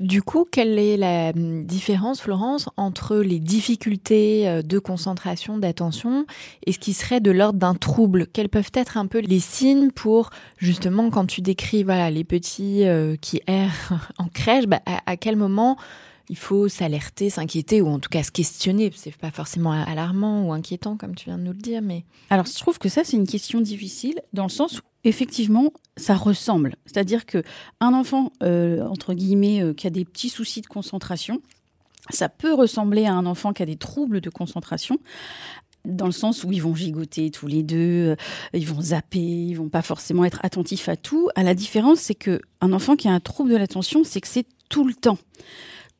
Du coup, quelle est la hum, différence, Florence, entre les difficultés euh, de concentration, d'attention, et ce qui serait de l'ordre d'un trouble? Quels peuvent être un peu les signes pour, justement, quand tu décris voilà, les petits euh, qui errent en crèche, bah, à, quel moment il faut s'alerter, s'inquiéter ou en tout cas se questionner. C'est pas forcément alarmant ou inquiétant comme tu viens de nous le dire, mais alors je trouve que ça c'est une question difficile dans le sens où effectivement ça ressemble. C'est-à-dire que un enfant euh, entre guillemets euh, qui a des petits soucis de concentration, ça peut ressembler à un enfant qui a des troubles de concentration dans le sens où ils vont gigoter tous les deux, euh, ils vont zapper, ils vont pas forcément être attentifs à tout. À la différence, c'est que un enfant qui a un trouble de l'attention, c'est que c'est tout le temps.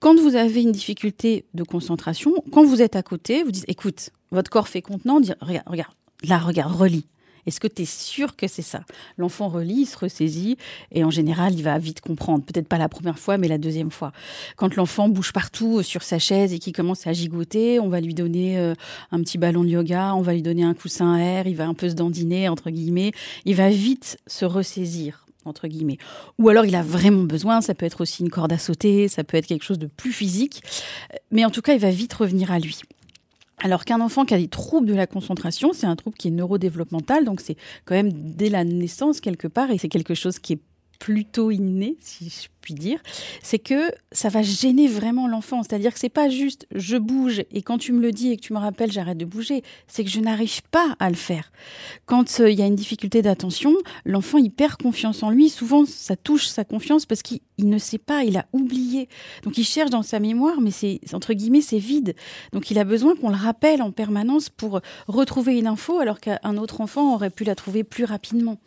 Quand vous avez une difficulté de concentration, quand vous êtes à côté, vous dites, écoute, votre corps fait contenant, regarde, regarde, là, regarde, relis. Est-ce que tu es sûr que c'est ça? L'enfant relit, il se ressaisit et en général, il va vite comprendre. Peut-être pas la première fois, mais la deuxième fois. Quand l'enfant bouge partout euh, sur sa chaise et qu'il commence à gigoter, on va lui donner euh, un petit ballon de yoga, on va lui donner un coussin à air, il va un peu se dandiner, entre guillemets. Il va vite se ressaisir entre guillemets. Ou alors il a vraiment besoin, ça peut être aussi une corde à sauter, ça peut être quelque chose de plus physique, mais en tout cas il va vite revenir à lui. Alors qu'un enfant qui a des troubles de la concentration, c'est un trouble qui est neurodéveloppemental, donc c'est quand même dès la naissance quelque part, et c'est quelque chose qui est plutôt inné, si je puis dire, c'est que ça va gêner vraiment l'enfant. C'est-à-dire que c'est pas juste je bouge et quand tu me le dis et que tu me rappelles, j'arrête de bouger. C'est que je n'arrive pas à le faire. Quand euh, il y a une difficulté d'attention, l'enfant il perd confiance en lui. Souvent, ça touche sa confiance parce qu'il ne sait pas, il a oublié. Donc il cherche dans sa mémoire, mais c'est entre guillemets c'est vide. Donc il a besoin qu'on le rappelle en permanence pour retrouver une info, alors qu'un autre enfant aurait pu la trouver plus rapidement.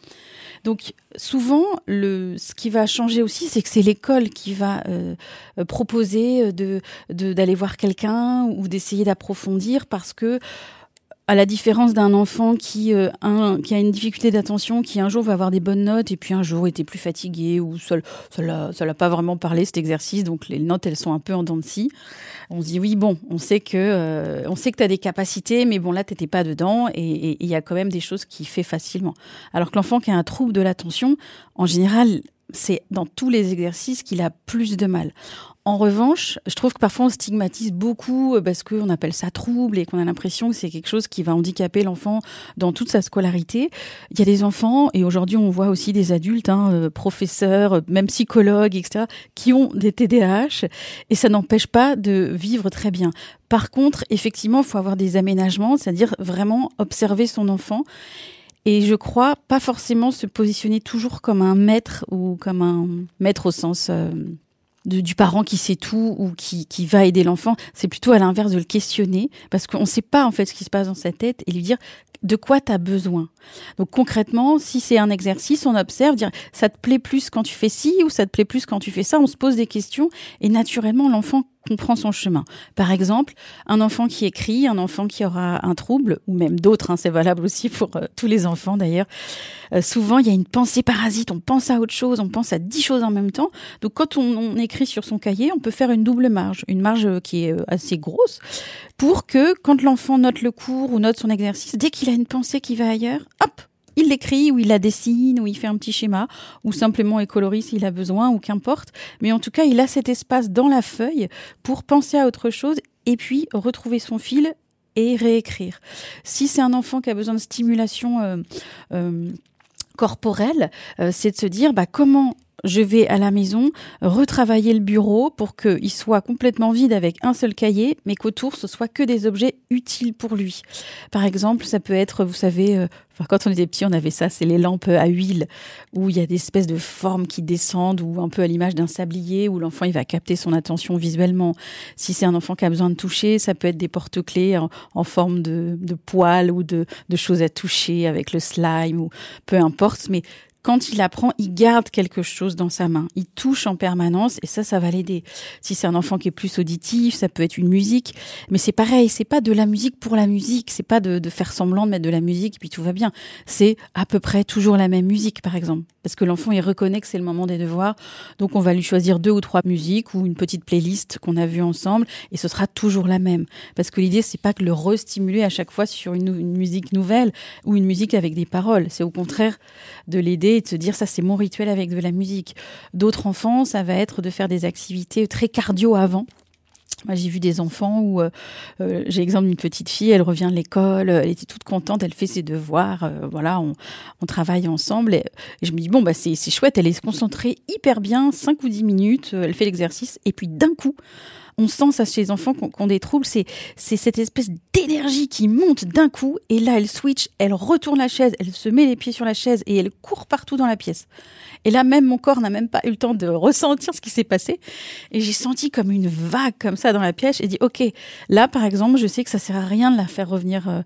Donc souvent, le, ce qui va changer aussi, c'est que c'est l'école qui va euh, proposer de d'aller voir quelqu'un ou d'essayer d'approfondir parce que à la différence d'un enfant qui, euh, un, qui a une difficulté d'attention, qui un jour va avoir des bonnes notes et puis un jour était plus fatigué ou ça ça l'a pas vraiment parlé cet exercice, donc les notes elles sont un peu en dents de scie. On se dit oui bon, on sait que euh, on sait que tu as des capacités, mais bon là t'étais pas dedans et il y a quand même des choses qui fait facilement. Alors que l'enfant qui a un trouble de l'attention, en général c'est dans tous les exercices qu'il a plus de mal. En revanche, je trouve que parfois on stigmatise beaucoup euh, parce qu'on appelle ça trouble et qu'on a l'impression que c'est quelque chose qui va handicaper l'enfant dans toute sa scolarité. Il y a des enfants, et aujourd'hui on voit aussi des adultes, hein, euh, professeurs, même psychologues, etc., qui ont des TDAH et ça n'empêche pas de vivre très bien. Par contre, effectivement, il faut avoir des aménagements, c'est-à-dire vraiment observer son enfant et je crois pas forcément se positionner toujours comme un maître ou comme un maître au sens euh, du parent qui sait tout ou qui, qui va aider l'enfant. C'est plutôt à l'inverse de le questionner parce qu'on ne sait pas en fait ce qui se passe dans sa tête et lui dire de quoi tu as besoin? Donc concrètement, si c'est un exercice, on observe, dire ça te plaît plus quand tu fais ci ou ça te plaît plus quand tu fais ça, on se pose des questions et naturellement l'enfant comprend son chemin. Par exemple, un enfant qui écrit, un enfant qui aura un trouble, ou même d'autres, hein, c'est valable aussi pour euh, tous les enfants d'ailleurs. Euh, souvent, il y a une pensée parasite, on pense à autre chose, on pense à dix choses en même temps. Donc quand on, on écrit sur son cahier, on peut faire une double marge, une marge euh, qui est assez grosse, pour que quand l'enfant note le cours ou note son exercice, dès qu'il a une pensée qui va ailleurs, hop, il l'écrit ou il la dessine ou il fait un petit schéma ou simplement il colorie s'il a besoin ou qu'importe. Mais en tout cas, il a cet espace dans la feuille pour penser à autre chose et puis retrouver son fil et réécrire. Si c'est un enfant qui a besoin de stimulation euh, euh, corporelle, euh, c'est de se dire bah, comment je vais à la maison retravailler le bureau pour qu'il soit complètement vide avec un seul cahier, mais qu'autour ce soit que des objets utiles pour lui. Par exemple, ça peut être, vous savez, euh, quand on était petit, on avait ça, c'est les lampes à huile où il y a des espèces de formes qui descendent ou un peu à l'image d'un sablier où l'enfant il va capter son attention visuellement. Si c'est un enfant qui a besoin de toucher, ça peut être des porte-clés en, forme de, de poils ou de, de choses à toucher avec le slime ou peu importe, mais quand il apprend, il garde quelque chose dans sa main. Il touche en permanence et ça, ça va l'aider. Si c'est un enfant qui est plus auditif, ça peut être une musique. Mais c'est pareil, c'est pas de la musique pour la musique. C'est pas de, de, faire semblant de mettre de la musique et puis tout va bien. C'est à peu près toujours la même musique, par exemple. Parce que l'enfant, il reconnaît que c'est le moment des devoirs. Donc, on va lui choisir deux ou trois musiques ou une petite playlist qu'on a vue ensemble et ce sera toujours la même. Parce que l'idée, c'est pas que le restimuler à chaque fois sur une, une musique nouvelle ou une musique avec des paroles. C'est au contraire de l'aider et de se dire ça c'est mon rituel avec de la musique. D'autres enfants, ça va être de faire des activités très cardio avant. Moi, j'ai vu des enfants où euh, euh, j'ai exemple d'une petite fille, elle revient de l'école, elle était toute contente, elle fait ses devoirs, euh, voilà, on, travaille ensemble. Et, je me dis bon bah c'est chouette, elle est concentrée hyper bien, 5 ou 10 minutes, elle fait l'exercice et puis d'un coup, on sent ça chez les enfants ont, des troubles, c'est c'est cette espèce d'énergie qui monte d'un coup et là elle switch, elle retourne la chaise, elle se met les pieds sur la chaise et elle court partout dans la pièce. Et là même mon corps n'a même pas eu le temps de ressentir ce qui s'est passé et j'ai senti comme une vague comme ça dans la pièce et dit ok là par exemple je sais que ça sert à rien de la faire revenir euh,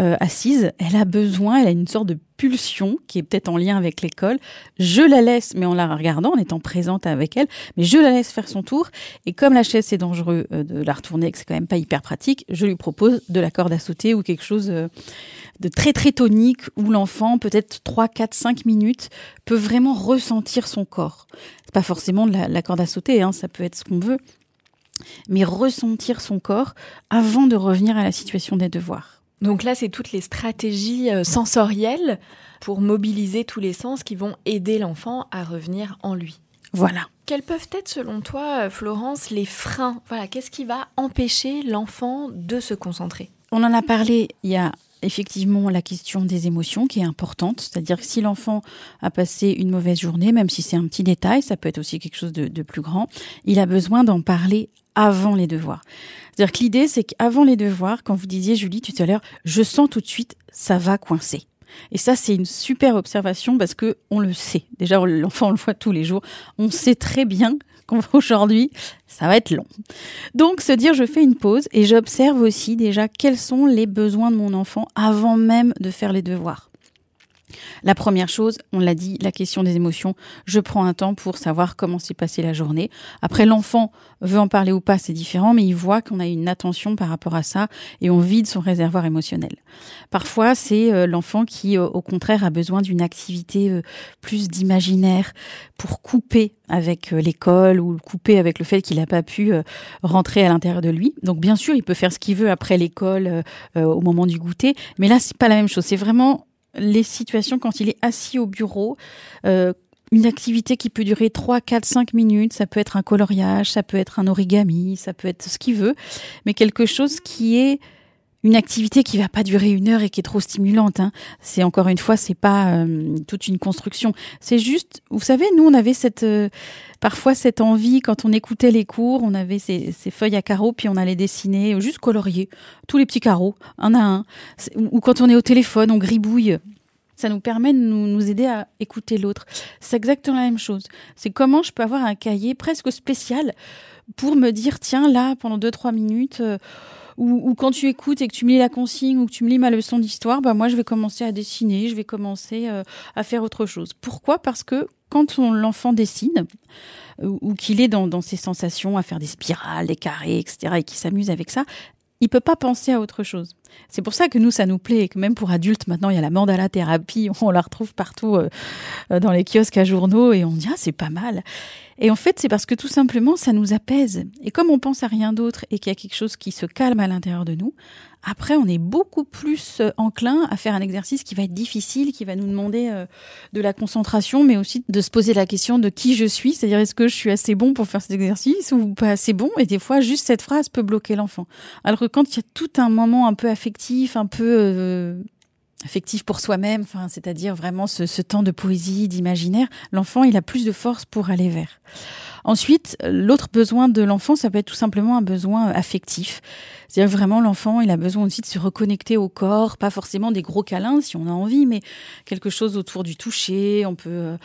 euh, assise, elle a besoin, elle a une sorte de qui est peut-être en lien avec l'école. Je la laisse, mais en la regardant, en étant présente avec elle, mais je la laisse faire son tour. Et comme la chaise c'est dangereux euh, de la retourner, que c'est quand même pas hyper pratique, je lui propose de la corde à sauter ou quelque chose euh, de très très tonique où l'enfant, peut-être 3, 4, 5 minutes, peut vraiment ressentir son corps. C'est pas forcément de la, la corde à sauter, hein, ça peut être ce qu'on veut, mais ressentir son corps avant de revenir à la situation des devoirs. Donc là, c'est toutes les stratégies euh, sensorielles pour mobiliser tous les sens qui vont aider l'enfant à revenir en lui. Voilà. Quels peuvent être, selon toi, euh, Florence, les freins? Voilà, qu'est-ce qui va empêcher l'enfant de se concentrer? On en a parlé. Il y a effectivement la question des émotions qui est importante. C'est-à-dire que si l'enfant a passé une mauvaise journée, même si c'est un petit détail, ça peut être aussi quelque chose de, de plus grand, il a besoin d'en parler avant les devoirs. C'est-à-dire que l'idée, c'est qu'avant les devoirs, quand vous disiez, Julie, tout à l'heure, je sens tout de suite, ça va coincer. Et ça, c'est une super observation parce que on le sait. Déjà, l'enfant, on le voit tous les jours. On sait très bien qu'aujourd'hui, ça va être long. Donc, se dire, je fais une pause et j'observe aussi déjà quels sont les besoins de mon enfant avant même de faire les devoirs. La première chose, on l'a dit, la question des émotions. Je prends un temps pour savoir comment s'est passée la journée. Après, l'enfant veut en parler ou pas, c'est différent, mais il voit qu'on a une attention par rapport à ça et on vide son réservoir émotionnel. Parfois, c'est euh, l'enfant qui, euh, au contraire, a besoin d'une activité euh, plus d'imaginaire pour couper avec l'école ou couper avec le fait qu'il n'a pas pu rentrer à l'intérieur de lui. Donc, bien sûr, il peut faire ce qu'il veut après l'école, au moment du goûter, mais là, c'est pas la même chose. C'est vraiment les situations quand il est assis au bureau, euh, une activité qui peut durer 3, 4, 5 minutes. Ça peut être un coloriage, ça peut être un origami, ça peut être ce qu'il veut, mais quelque chose qui est une activité qui va pas durer une heure et qui est trop stimulante. Hein. C'est encore une fois, c'est pas euh, toute une construction. C'est juste, vous savez, nous on avait cette euh, parfois cette envie quand on écoutait les cours, on avait ces, feuilles à carreaux puis on allait dessiner, juste colorier tous les petits carreaux, un à un. Ou quand on est au téléphone, on gribouille. Ça nous permet de nous, nous aider à écouter l'autre. C'est exactement la même chose. C'est comment je peux avoir un cahier presque spécial pour me dire tiens là pendant deux trois minutes. Euh, ou, quand tu écoutes et que tu me lis la consigne ou que tu me lis ma leçon d'histoire, bah moi je vais commencer à dessiner, je vais commencer euh, à faire autre chose. Pourquoi? Parce que quand l'enfant dessine ou, qu'il est dans, ses sensations, à faire des spirales, des carrés, etc., et qu'il s'amuse avec ça, il peut pas penser à autre chose. C'est pour ça que nous, ça nous plaît et que même pour adultes, maintenant, il y a la mandala thérapie, on la retrouve partout euh, dans les kiosques à journaux et on dit, ah, c'est pas mal. Et en fait, c'est parce que tout simplement, ça nous apaise. Et comme on pense à rien d'autre et qu'il y a quelque chose qui se calme à l'intérieur de nous, après, on est beaucoup plus euh, enclin à faire un exercice qui va être difficile, qui va nous demander euh, de la concentration, mais aussi de se poser la question de qui je suis, c'est-à-dire est-ce que je suis assez bon pour faire cet exercice ou pas assez bon? Et des fois, juste cette phrase peut bloquer l'enfant. Alors que quand il y a tout un moment un peu affectif, un peu euh, affectif pour soi-même, enfin, c'est-à-dire vraiment ce, ce, temps de poésie, d'imaginaire, l'enfant, il a plus de force pour aller vers. Ensuite, l'autre besoin de l'enfant, ça peut être tout simplement un besoin affectif. C'est-à-dire vraiment l'enfant, il a besoin aussi de se reconnecter au corps, pas forcément des gros câlins si on a envie, mais quelque chose autour du toucher. On peut euh,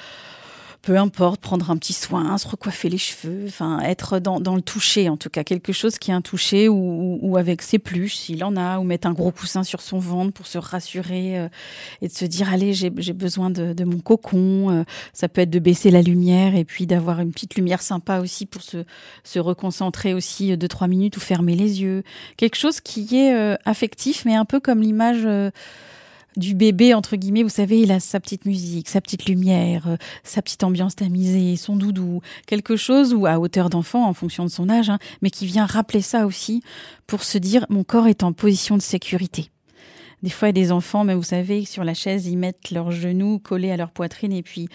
peu importe, prendre un petit soin, se recoiffer les cheveux, enfin être dans, le toucher en tout cas, quelque chose qui est un toucher ou, avec ses pluches s'il en a, ou mettre un gros coussin sur son ventre pour se rassurer euh, et de se dire allez j'ai besoin de, mon cocon. Euh, ça peut être de baisser la lumière et puis d'avoir une petite lumière sympa aussi pour se, se reconcentrer aussi deux trois minutes ou fermer les yeux. Quelque chose qui est euh, affectif mais un peu comme l'image du bébé, entre guillemets, vous savez, il a sa petite musique, sa petite lumière, euh, sa petite ambiance tamisée, son doudou, quelque chose ou à hauteur d'enfant en fonction de son âge, hein, mais qui vient rappeler ça aussi pour se dire mon corps est en position de sécurité. Des fois, il y a des enfants, mais vous savez, sur la chaise, ils mettent leurs genoux collés à leur poitrine et puis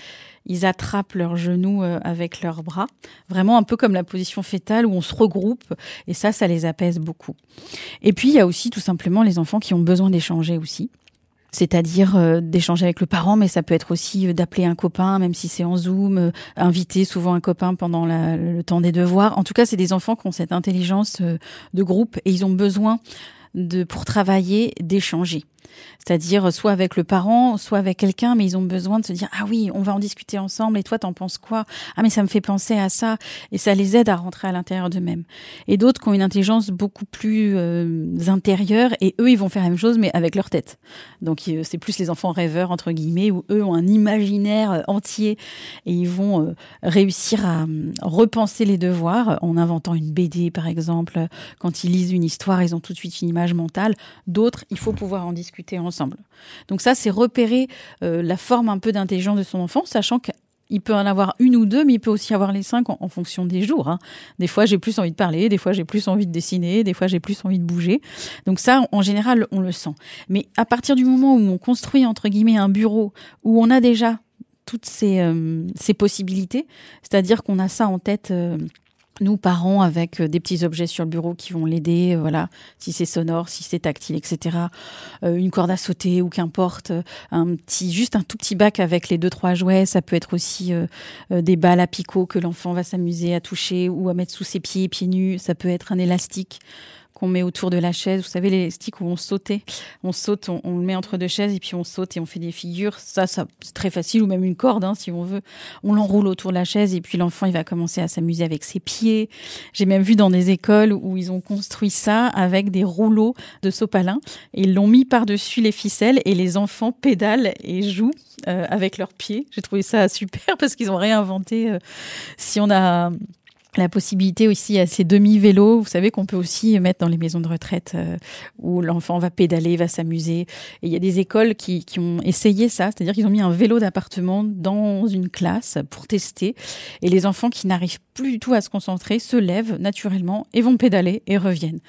ils attrapent leurs genoux euh, avec leurs bras. Vraiment un peu comme la position fétale où on se regroupe et ça, ça les apaise beaucoup. Et puis, il y a aussi tout simplement les enfants qui ont besoin d'échanger aussi c'est-à-dire euh, d'échanger avec le parent, mais ça peut être aussi euh, d'appeler un copain, même si c'est en Zoom, euh, inviter souvent un copain pendant le temps des devoirs. En tout cas, c'est des enfants qui ont cette intelligence de groupe et ils ont besoin de pour travailler d'échanger. C'est-à-dire soit avec le parent, soit avec quelqu'un, mais ils ont besoin de se dire ah oui, on va en discuter ensemble. Et toi, t'en penses quoi? Ah mais ça me fait penser à ça, et ça les aide à rentrer à l'intérieur d'eux-mêmes. Et d'autres qui ont une intelligence beaucoup plus euh, intérieure, et eux, ils vont faire la même chose, mais avec leur tête. Donc c'est plus les enfants rêveurs entre guillemets, où eux ont un imaginaire euh, entier et ils vont euh, réussir à repenser les devoirs en inventant une BD par exemple. Quand ils lisent une histoire, ils ont tout de suite une image mentale. D'autres, il faut pouvoir en discuter ensemble. Donc ça, c'est repérer euh, la forme un peu d'intelligence de son enfant, sachant qu'il peut en avoir une ou deux, mais il peut aussi avoir les cinq en, fonction des jours. Hein. Des fois, j'ai plus envie de parler, des fois, j'ai plus envie de dessiner, des fois, j'ai plus envie de bouger. Donc ça, en général, on le sent. Mais à partir du moment où on construit, entre guillemets, un bureau, où on a déjà toutes ces, euh, ces possibilités, c'est-à-dire qu'on a ça en tête. Euh, nous parents avec euh, des petits objets sur le bureau qui vont l'aider, euh, voilà, si c'est sonore, si c'est tactile, etc. Euh, une corde à sauter ou qu'importe, un petit, juste un tout petit bac avec les deux trois jouets. Ça peut être aussi des balles à picot que l'enfant va s'amuser à toucher ou à mettre sous ses pieds, pieds nus. Ça peut être un élastique qu'on met autour de la chaise. Vous savez, les sticks où on sautait. On saute, on, le met entre deux chaises et puis on saute et on fait des figures. Ça, c'est très facile. Ou même une corde, hein, si on veut. On l'enroule autour de la chaise et puis l'enfant, il va commencer à s'amuser avec ses pieds. J'ai même vu dans des écoles où ils ont construit ça avec des rouleaux de sopalin et ils l'ont mis par-dessus les ficelles et les enfants pédalent et jouent euh, avec leurs pieds. J'ai trouvé ça super parce qu'ils ont réinventé. Euh, si on a la possibilité aussi à ces demi-vélos, vous savez qu'on peut aussi mettre dans les maisons de retraite euh, où l'enfant va pédaler, va s'amuser. Et il y a des écoles qui, ont essayé ça, c'est-à-dire qu'ils ont mis un vélo d'appartement dans une classe pour tester. Et les enfants qui n'arrivent plus du tout à se concentrer se lèvent naturellement et vont pédaler et reviennent.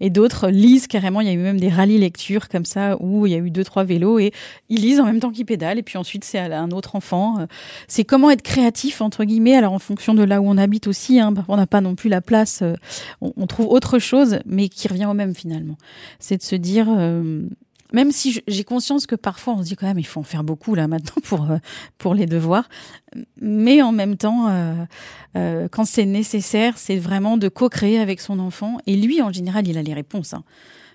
Et d'autres lisent carrément, il y a eu même des rallyes lecture comme ça où il y a eu deux, trois vélos et ils lisent en même temps qu'ils pédalent. Et puis ensuite, c'est à un autre enfant. C'est comment être créatif, entre guillemets, alors en fonction de là où on habite aussi. Hein, on n'a pas non plus la place, euh, on, trouve autre chose, mais qui revient au même finalement. C'est de se dire, euh, même si j'ai conscience que parfois on se dit quand même, il faut en faire beaucoup là maintenant pour euh, pour les devoirs, mais en même temps, quand c'est nécessaire, c'est vraiment de co-créer avec son enfant. Et lui, en général, il a les réponses. Hein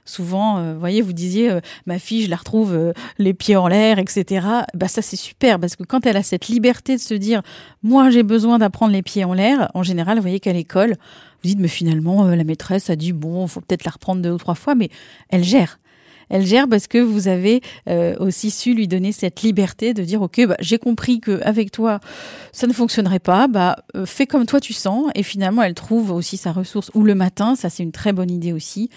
souvent, vous voyez, vous disiez, ma fille, je la retrouve les pieds en l'air, etc. Bah ça c'est super parce que quand elle a cette liberté de se dire, moi j'ai besoin d'apprendre les pieds en l'air, en général, vous voyez qu'à l'école, vous dites, mais finalement, la maîtresse a dit, bon, faut peut-être la reprendre deux ou trois fois, mais elle gère elle gère parce que vous avez euh, aussi su lui donner cette liberté de dire ok bah, j'ai compris que avec toi ça ne fonctionnerait pas. Bah euh, fais comme toi tu sens. Et finalement elle trouve aussi sa ressource. Ou le matin ça c'est une très bonne idée aussi.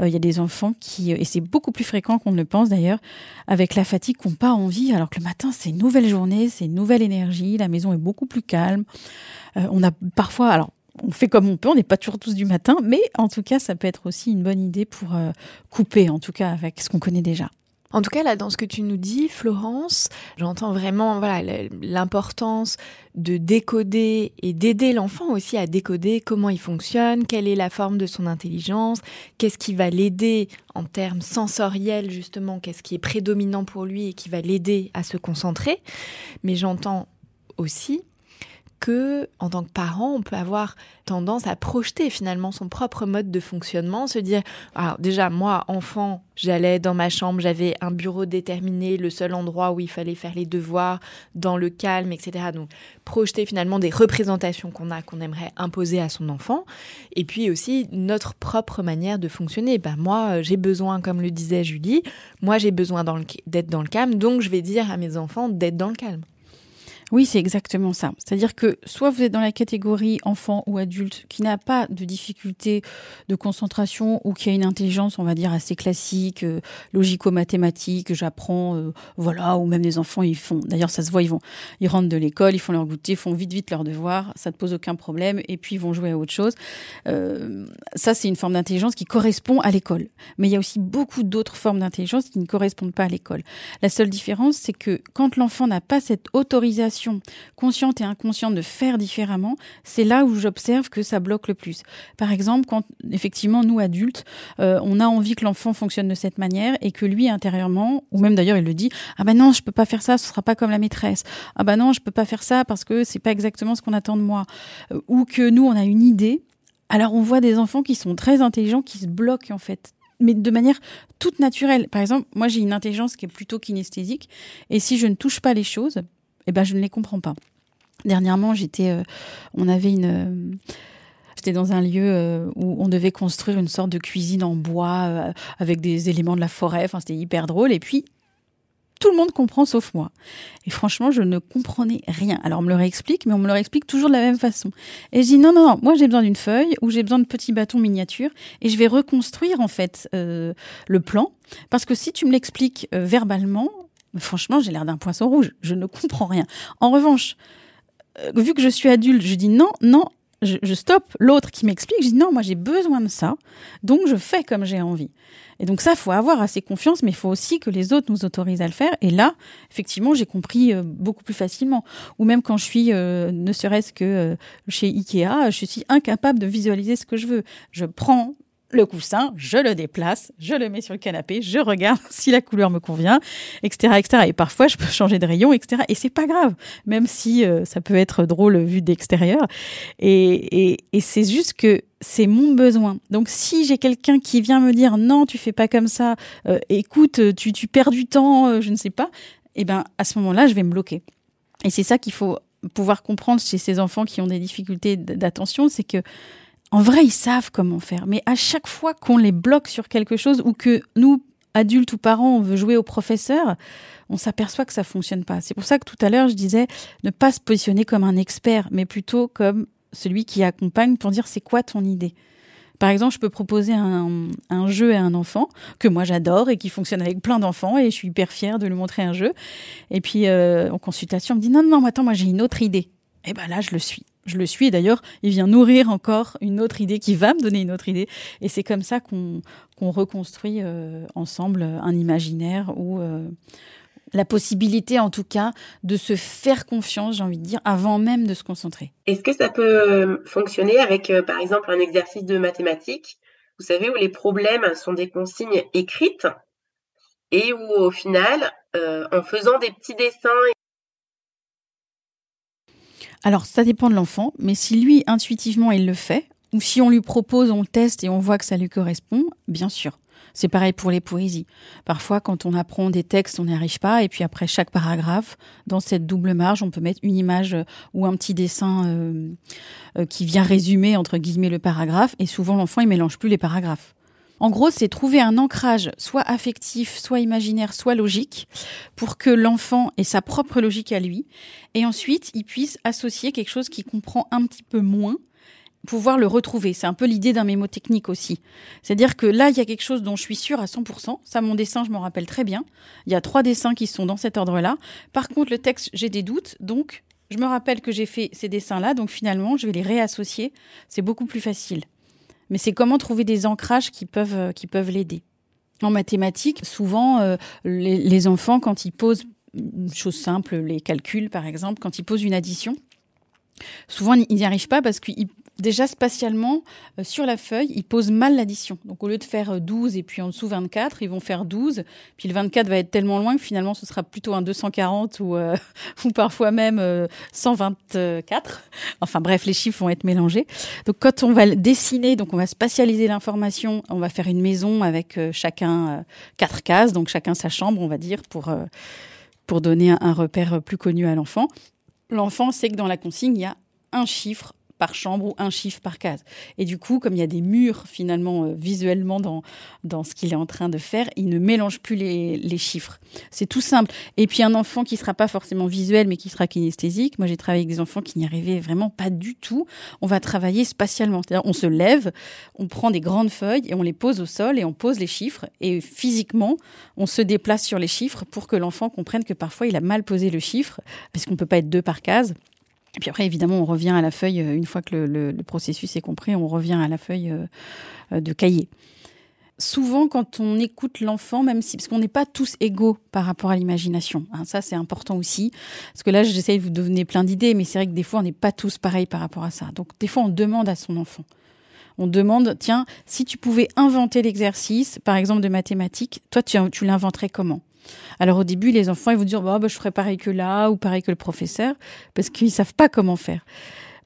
Euh, il y a des enfants qui et c'est beaucoup plus fréquent qu'on ne le pense d'ailleurs avec la fatigue qui n'ont pas envie. Alors que le matin c'est une nouvelle journée c'est une nouvelle énergie. La maison est beaucoup plus calme. On a parfois alors on fait comme on peut, on n'est pas toujours tous du matin, mais en tout cas, ça peut être aussi une bonne idée pour euh, couper, en tout cas, avec ce qu'on connaît déjà. En tout cas, là, dans ce que tu nous dis, Florence, j'entends vraiment voilà l'importance de décoder et d'aider l'enfant aussi à décoder comment il fonctionne, quelle est la forme de son intelligence, qu'est-ce qui va l'aider en termes sensoriels justement, qu'est-ce qui est prédominant pour lui et qui va l'aider à se concentrer. Mais j'entends aussi que, en tant que parent, on peut avoir tendance à projeter finalement son propre mode de fonctionnement, se dire, alors déjà, moi, enfant, j'allais dans ma chambre, j'avais un bureau déterminé, le seul endroit où il fallait faire les devoirs, dans le calme, etc. Donc, projeter finalement des représentations qu'on a, qu'on aimerait imposer à son enfant, et puis aussi notre propre manière de fonctionner. Ben, moi, j'ai besoin, comme le disait Julie, moi, j'ai besoin d'être dans le calme, donc je vais dire à mes enfants d'être dans le calme. Oui, c'est exactement ça. C'est-à-dire que soit vous êtes dans la catégorie enfant ou adulte qui n'a pas de difficulté de concentration ou qui a une intelligence, on va dire, assez classique, euh, logico-mathématique, j'apprends, euh, voilà, ou même les enfants, ils font, d'ailleurs, ça se voit, ils vont, ils rentrent de l'école, ils font leur goûter, font vite, vite leurs devoirs, ça ne pose aucun problème, et puis ils vont jouer à autre chose. Euh, ça, c'est une forme d'intelligence qui correspond à l'école. Mais il y a aussi beaucoup d'autres formes d'intelligence qui ne correspondent pas à l'école. La seule différence, c'est que quand l'enfant n'a pas cette autorisation consciente et inconsciente de faire différemment, c'est là où j'observe que ça bloque le plus. Par exemple, quand effectivement nous adultes, euh, on a envie que l'enfant fonctionne de cette manière et que lui intérieurement, ou même d'ailleurs il le dit, ah ben non, je peux pas faire ça, ce sera pas comme la maîtresse. Ah ben non, je peux pas faire ça parce que c'est pas exactement ce qu'on attend de moi. Euh, ou que nous on a une idée. Alors on voit des enfants qui sont très intelligents qui se bloquent en fait mais de manière toute naturelle. Par exemple, moi j'ai une intelligence qui est plutôt kinesthésique, et si je ne touche pas les choses, eh ben, je ne les comprends pas. Dernièrement, j'étais, euh, on avait une, euh, j'étais dans un lieu euh, où on devait construire une sorte de cuisine en bois avec des éléments de la forêt. Enfin, c'était hyper drôle. Et puis, tout le monde comprend sauf moi. Et franchement, je ne comprenais rien. Alors on me le réexplique, mais on me le réexplique toujours de la même façon. Et je dis non, non, non, moi j'ai besoin d'une feuille ou j'ai besoin de petits bâtons miniatures et je vais reconstruire en fait le plan. Parce que si tu me l'expliques verbalement, franchement, j'ai l'air d'un poisson rouge. Je ne comprends rien. En revanche, euh, vu que je suis adulte, je dis non, non, je, stoppe l'autre qui m'explique. Je dis non, moi j'ai besoin de ça, donc je fais comme j'ai envie. Et donc ça, faut avoir assez confiance, mais il faut aussi que les autres nous autorisent à le faire. Et là, effectivement, j'ai compris euh, beaucoup plus facilement. Ou même quand je suis, euh, ne serait-ce que chez Ikea, je suis incapable de visualiser ce que je veux. Je prends le coussin, je le déplace, je le mets sur le canapé, je regarde si la couleur me convient, etc., etc. Et parfois, je peux changer de rayon, etc. Et c'est pas grave, même si euh, ça peut être drôle vu d'extérieur. Et, c'est juste que c'est mon besoin. Donc, si j'ai quelqu'un qui vient me dire non, tu fais pas comme ça, euh, écoute, tu, tu perds du temps, euh, je ne sais pas, eh ben à ce moment-là, je vais me bloquer. Et c'est ça qu'il faut pouvoir comprendre chez ces enfants qui ont des difficultés d'attention, c'est que en vrai, ils savent comment faire. Mais à chaque fois qu'on les bloque sur quelque chose ou que nous, adultes ou parents, on veut jouer au professeur, on s'aperçoit que ça fonctionne pas. C'est pour ça que tout à l'heure, je disais ne pas se positionner comme un expert, mais plutôt comme celui qui accompagne pour dire c'est quoi ton idée. Par exemple, je peux proposer un, jeu à un enfant que moi j'adore et qui fonctionne avec plein d'enfants et je suis hyper fière de lui montrer un jeu. Et puis en consultation, on me dit non, non, attends, moi j'ai une autre idée. Et ben là, je le suis je le suis. D'ailleurs, il vient nourrir encore une autre idée qui va me donner une autre idée. Et c'est comme ça qu'on reconstruit euh, ensemble un imaginaire ou euh, la possibilité, en tout cas, de se faire confiance, j'ai envie de dire, avant même de se concentrer. Est-ce que ça peut euh, fonctionner avec, par exemple, un exercice de mathématiques, vous savez, où les problèmes sont des consignes écrites et où, au final, en faisant des petits dessins alors, ça dépend de l'enfant, mais si lui, intuitivement, il le fait, ou si on lui propose, on le teste et on voit que ça lui correspond, bien sûr. C'est pareil pour les poésies. Parfois, quand on apprend des textes, on n'y arrive pas, et puis après chaque paragraphe, dans cette double marge, on peut mettre une image euh, ou un petit dessin euh, euh, qui vient résumer, entre guillemets, le paragraphe, et souvent l'enfant, il mélange plus les paragraphes. En gros, c'est trouver un ancrage soit affectif, soit imaginaire, soit logique, pour que l'enfant ait sa propre logique à lui, et ensuite il puisse associer quelque chose qu'il comprend un petit peu moins, pouvoir le retrouver. C'est un peu l'idée d'un mémotechnique aussi. C'est-à-dire que là, il y a quelque chose dont je suis sûre à 100%. Ça, mon dessin, je m'en rappelle très bien. Il y a trois dessins qui sont dans cet ordre-là. Par contre, le texte, j'ai des doutes, donc je me rappelle que j'ai fait ces dessins-là, donc finalement, je vais les réassocier. C'est beaucoup plus facile mais c'est comment trouver des ancrages qui peuvent, euh, qui peuvent l'aider. En mathématiques, souvent, euh, les, enfants, quand ils posent une chose simple, les calculs par exemple, quand ils posent une addition, souvent ils n'y arrivent pas parce qu'ils déjà spatialement, euh, sur la feuille, ils posent mal l'addition. Donc au lieu de faire 12 euh, et puis en dessous 24, ils vont faire 12. Puis le 24 va être tellement loin que finalement ce sera plutôt un 240 ou, euh, ou parfois même 124. Enfin bref, les chiffres vont être mélangés. Donc quand on va dessiner, donc on va spatialiser l'information, on va faire une maison avec chacun quatre cases, donc chacun sa chambre, on va dire, pour, pour donner un repère plus connu à l'enfant. L'enfant sait que dans la consigne, il y a un chiffre par chambre ou un chiffre par case. Et du coup, comme il y a des murs finalement euh, visuellement dans, dans ce qu'il est en train de faire, il ne mélange plus les, les chiffres. C'est tout simple. Et puis un enfant qui sera pas forcément visuel mais qui sera kinesthésique, moi j'ai travaillé avec des enfants qui n'y arrivaient vraiment pas du tout, on va travailler spatialement. C'est-à-dire on se lève, on prend des grandes feuilles et on les pose au sol et on pose les chiffres et physiquement on se déplace sur les chiffres pour que l'enfant comprenne que parfois il a mal posé le chiffre parce qu'on peut pas être deux par case. Et puis après, évidemment, on revient à la feuille, euh, une fois que le, processus est compris, on revient à la feuille euh, euh, de cahier. Souvent, quand on écoute l'enfant, même si, parce qu'on n'est pas tous égaux par rapport à l'imagination, hein, ça c'est important aussi, parce que là j'essaye de vous donner plein d'idées, mais c'est vrai que des fois on n'est pas tous pareils par rapport à ça. Donc des fois on demande à son enfant, on demande, tiens, si tu pouvais inventer l'exercice, par exemple de mathématiques, toi tu, tu l'inventerais comment? Alors au début, les enfants, ils vont dire, bah, bah, je ferai pareil que là ou pareil que le professeur, parce qu'ils savent pas comment faire,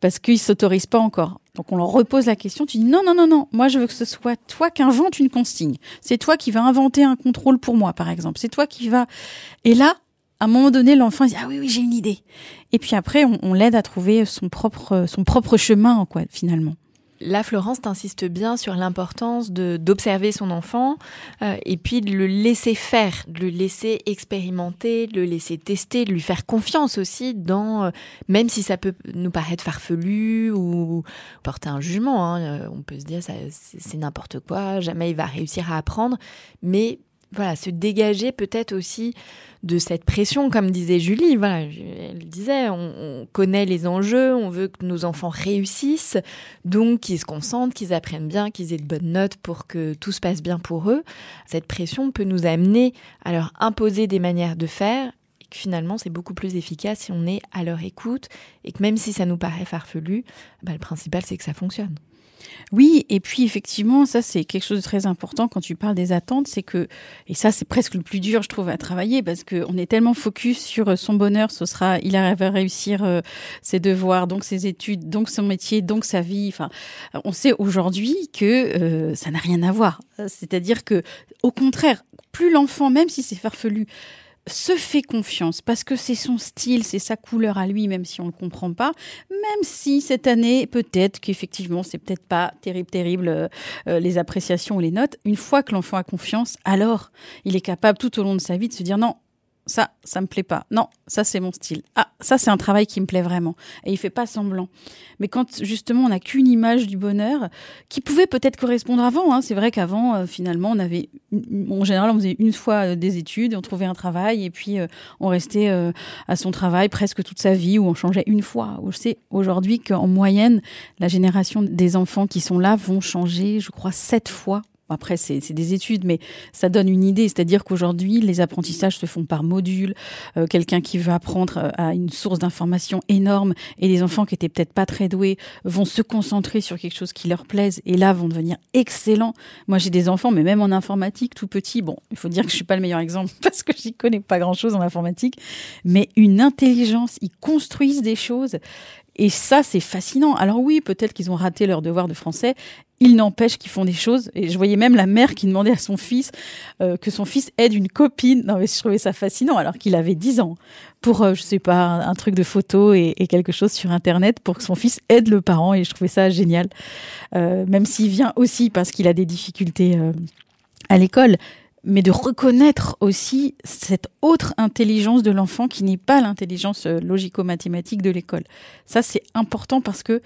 parce qu'ils s'autorisent pas encore. Donc on leur repose la question, tu dis, non, non, non, non, moi je veux que ce soit toi qui invente une consigne. C'est toi qui vas inventer un contrôle pour moi, par exemple. C'est toi qui va... Et là, à un moment donné, l'enfant dit, ah oui, oui, j'ai une idée. Et puis après, on, on l'aide à trouver son propre, son propre chemin, quoi, finalement. Là, Florence t'insiste bien sur l'importance d'observer son enfant euh, et puis de le laisser faire, de le laisser expérimenter, de le laisser tester, de lui faire confiance aussi dans, euh, même si ça peut nous paraître farfelu ou porter un jugement, hein, euh, on peut se dire c'est n'importe quoi, jamais il va réussir à apprendre, mais voilà, se dégager peut-être aussi de cette pression, comme disait Julie. Voilà, elle disait, on, connaît les enjeux, on veut que nos enfants réussissent, donc qu'ils se concentrent, qu'ils apprennent bien, qu'ils aient de bonnes notes pour que tout se passe bien pour eux. Cette pression peut nous amener à leur imposer des manières de faire et que finalement c'est beaucoup plus efficace si on est à leur écoute et que même si ça nous paraît farfelu, bah, le principal c'est que ça fonctionne. Oui, et puis effectivement, ça c'est quelque chose de très important quand tu parles des attentes, c'est que, et ça c'est presque le plus dur je trouve à travailler, parce qu'on est tellement focus sur euh, son bonheur, ce sera, il arrive à réussir euh, ses devoirs, donc ses études, donc son métier, donc sa vie. Enfin, on sait aujourd'hui que euh, ça n'a rien à voir. C'est-à-dire que, au contraire, plus l'enfant, même si c'est farfelu, se fait confiance parce que c'est son style, c'est sa couleur à lui, même si on ne le comprend pas. Même si cette année, peut-être qu'effectivement, c'est peut-être pas terrible, terrible euh, euh, les appréciations ou les notes. Une fois que l'enfant a confiance, alors il est capable tout au long de sa vie de se dire non, ça, ça me plaît pas. Non, ça c'est mon style. Ah, ça c'est un travail qui me plaît vraiment. Et il fait pas semblant. Mais quand justement on n'a qu'une image du bonheur, qui pouvait peut-être correspondre avant. Hein. C'est vrai qu'avant, euh, finalement, on avait, en général, on faisait une fois euh, des études, on trouvait un travail et puis euh, on restait à son travail presque toute sa vie ou on changeait une fois. Je sais aujourd'hui qu'en moyenne, la génération des enfants qui sont là vont changer, je crois, sept fois après, c'est des études, mais ça donne une idée. C'est-à-dire qu'aujourd'hui, les apprentissages se font par module. Euh, quelqu'un qui veut apprendre euh, à une source d'information énorme et les enfants qui étaient peut-être pas très doués vont se concentrer sur quelque chose qui leur plaise et là vont devenir excellents. Moi, j'ai des enfants, mais même en informatique, tout petit. Bon, il faut dire que je suis pas le meilleur exemple parce que j'y connais pas grand-chose en informatique, mais une intelligence, ils construisent des choses et ça, c'est fascinant. Alors oui, peut-être qu'ils ont raté leur devoir de français. Il n'empêche qu'ils font des choses. Et je voyais même la mère qui demandait à son fils euh, que son fils aide une copine. Non, mais je trouvais ça fascinant alors qu'il avait 10 ans. Pour, euh, je sais pas, un, truc de photo et, quelque chose sur Internet pour que son fils aide le parent. Et je trouvais ça génial. Euh, même s'il vient aussi parce qu'il a des difficultés à l'école mais de reconnaître aussi cette autre intelligence de l'enfant qui n'est pas l'intelligence euh, logico-mathématique de l'école. Ça, c'est important parce que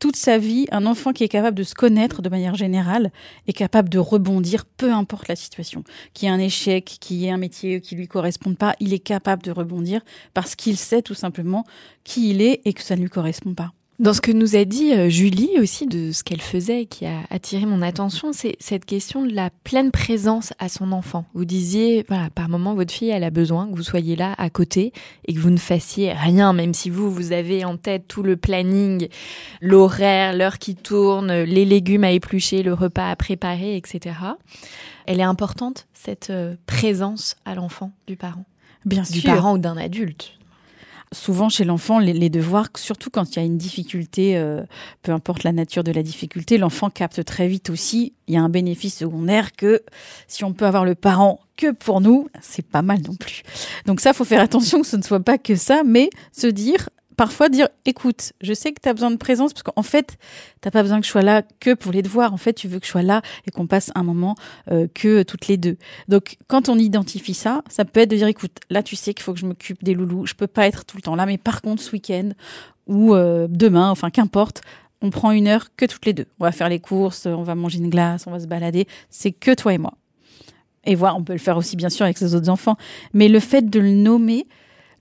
toute sa vie, un enfant qui est capable de se connaître de manière générale est capable de rebondir, peu importe la situation. Qu'il y ait un échec, qu'il y ait un métier qui lui corresponde pas, il est capable de rebondir parce qu'il sait tout simplement qui il est et que ça ne lui correspond pas. Dans ce que nous a dit euh, Julie aussi de ce qu'elle faisait qui a attiré mon attention, c'est cette question de la pleine présence à son enfant. Vous disiez, voilà, par moment, votre fille, elle a besoin que vous soyez là à côté et que vous ne fassiez rien, même si vous, vous avez en tête tout le planning, l'horaire, l'heure qui tourne, les légumes à éplucher, le repas à préparer, etc. Elle est importante, cette euh, présence à l'enfant du parent. Bien du parent ou d'un adulte souvent chez l'enfant, les, devoirs, surtout quand il y a une difficulté, euh, peu importe la nature de la difficulté, l'enfant capte très vite aussi. Il y a un bénéfice secondaire que si on peut avoir le parent que pour nous, c'est pas mal non plus. Donc ça, faut faire attention que ce ne soit pas que ça, mais se dire parfois dire écoute, je sais que tu as besoin de présence parce qu'en fait, t'as pas besoin que je sois là que pour les devoirs. En fait, tu veux que je sois là et qu'on passe un moment euh, que toutes les deux. Donc, quand on identifie ça, ça peut être de dire écoute, là, tu sais qu'il faut que je m'occupe des loulous. Je peux pas être tout le temps là, mais par contre, ce week-end ou euh, demain, enfin qu'importe, on prend une heure que toutes les deux. On va faire les courses, on va manger une glace, on va se balader. C'est que toi et moi. Et voir, on peut le faire aussi bien sûr avec ses autres enfants. Mais le fait de le nommer,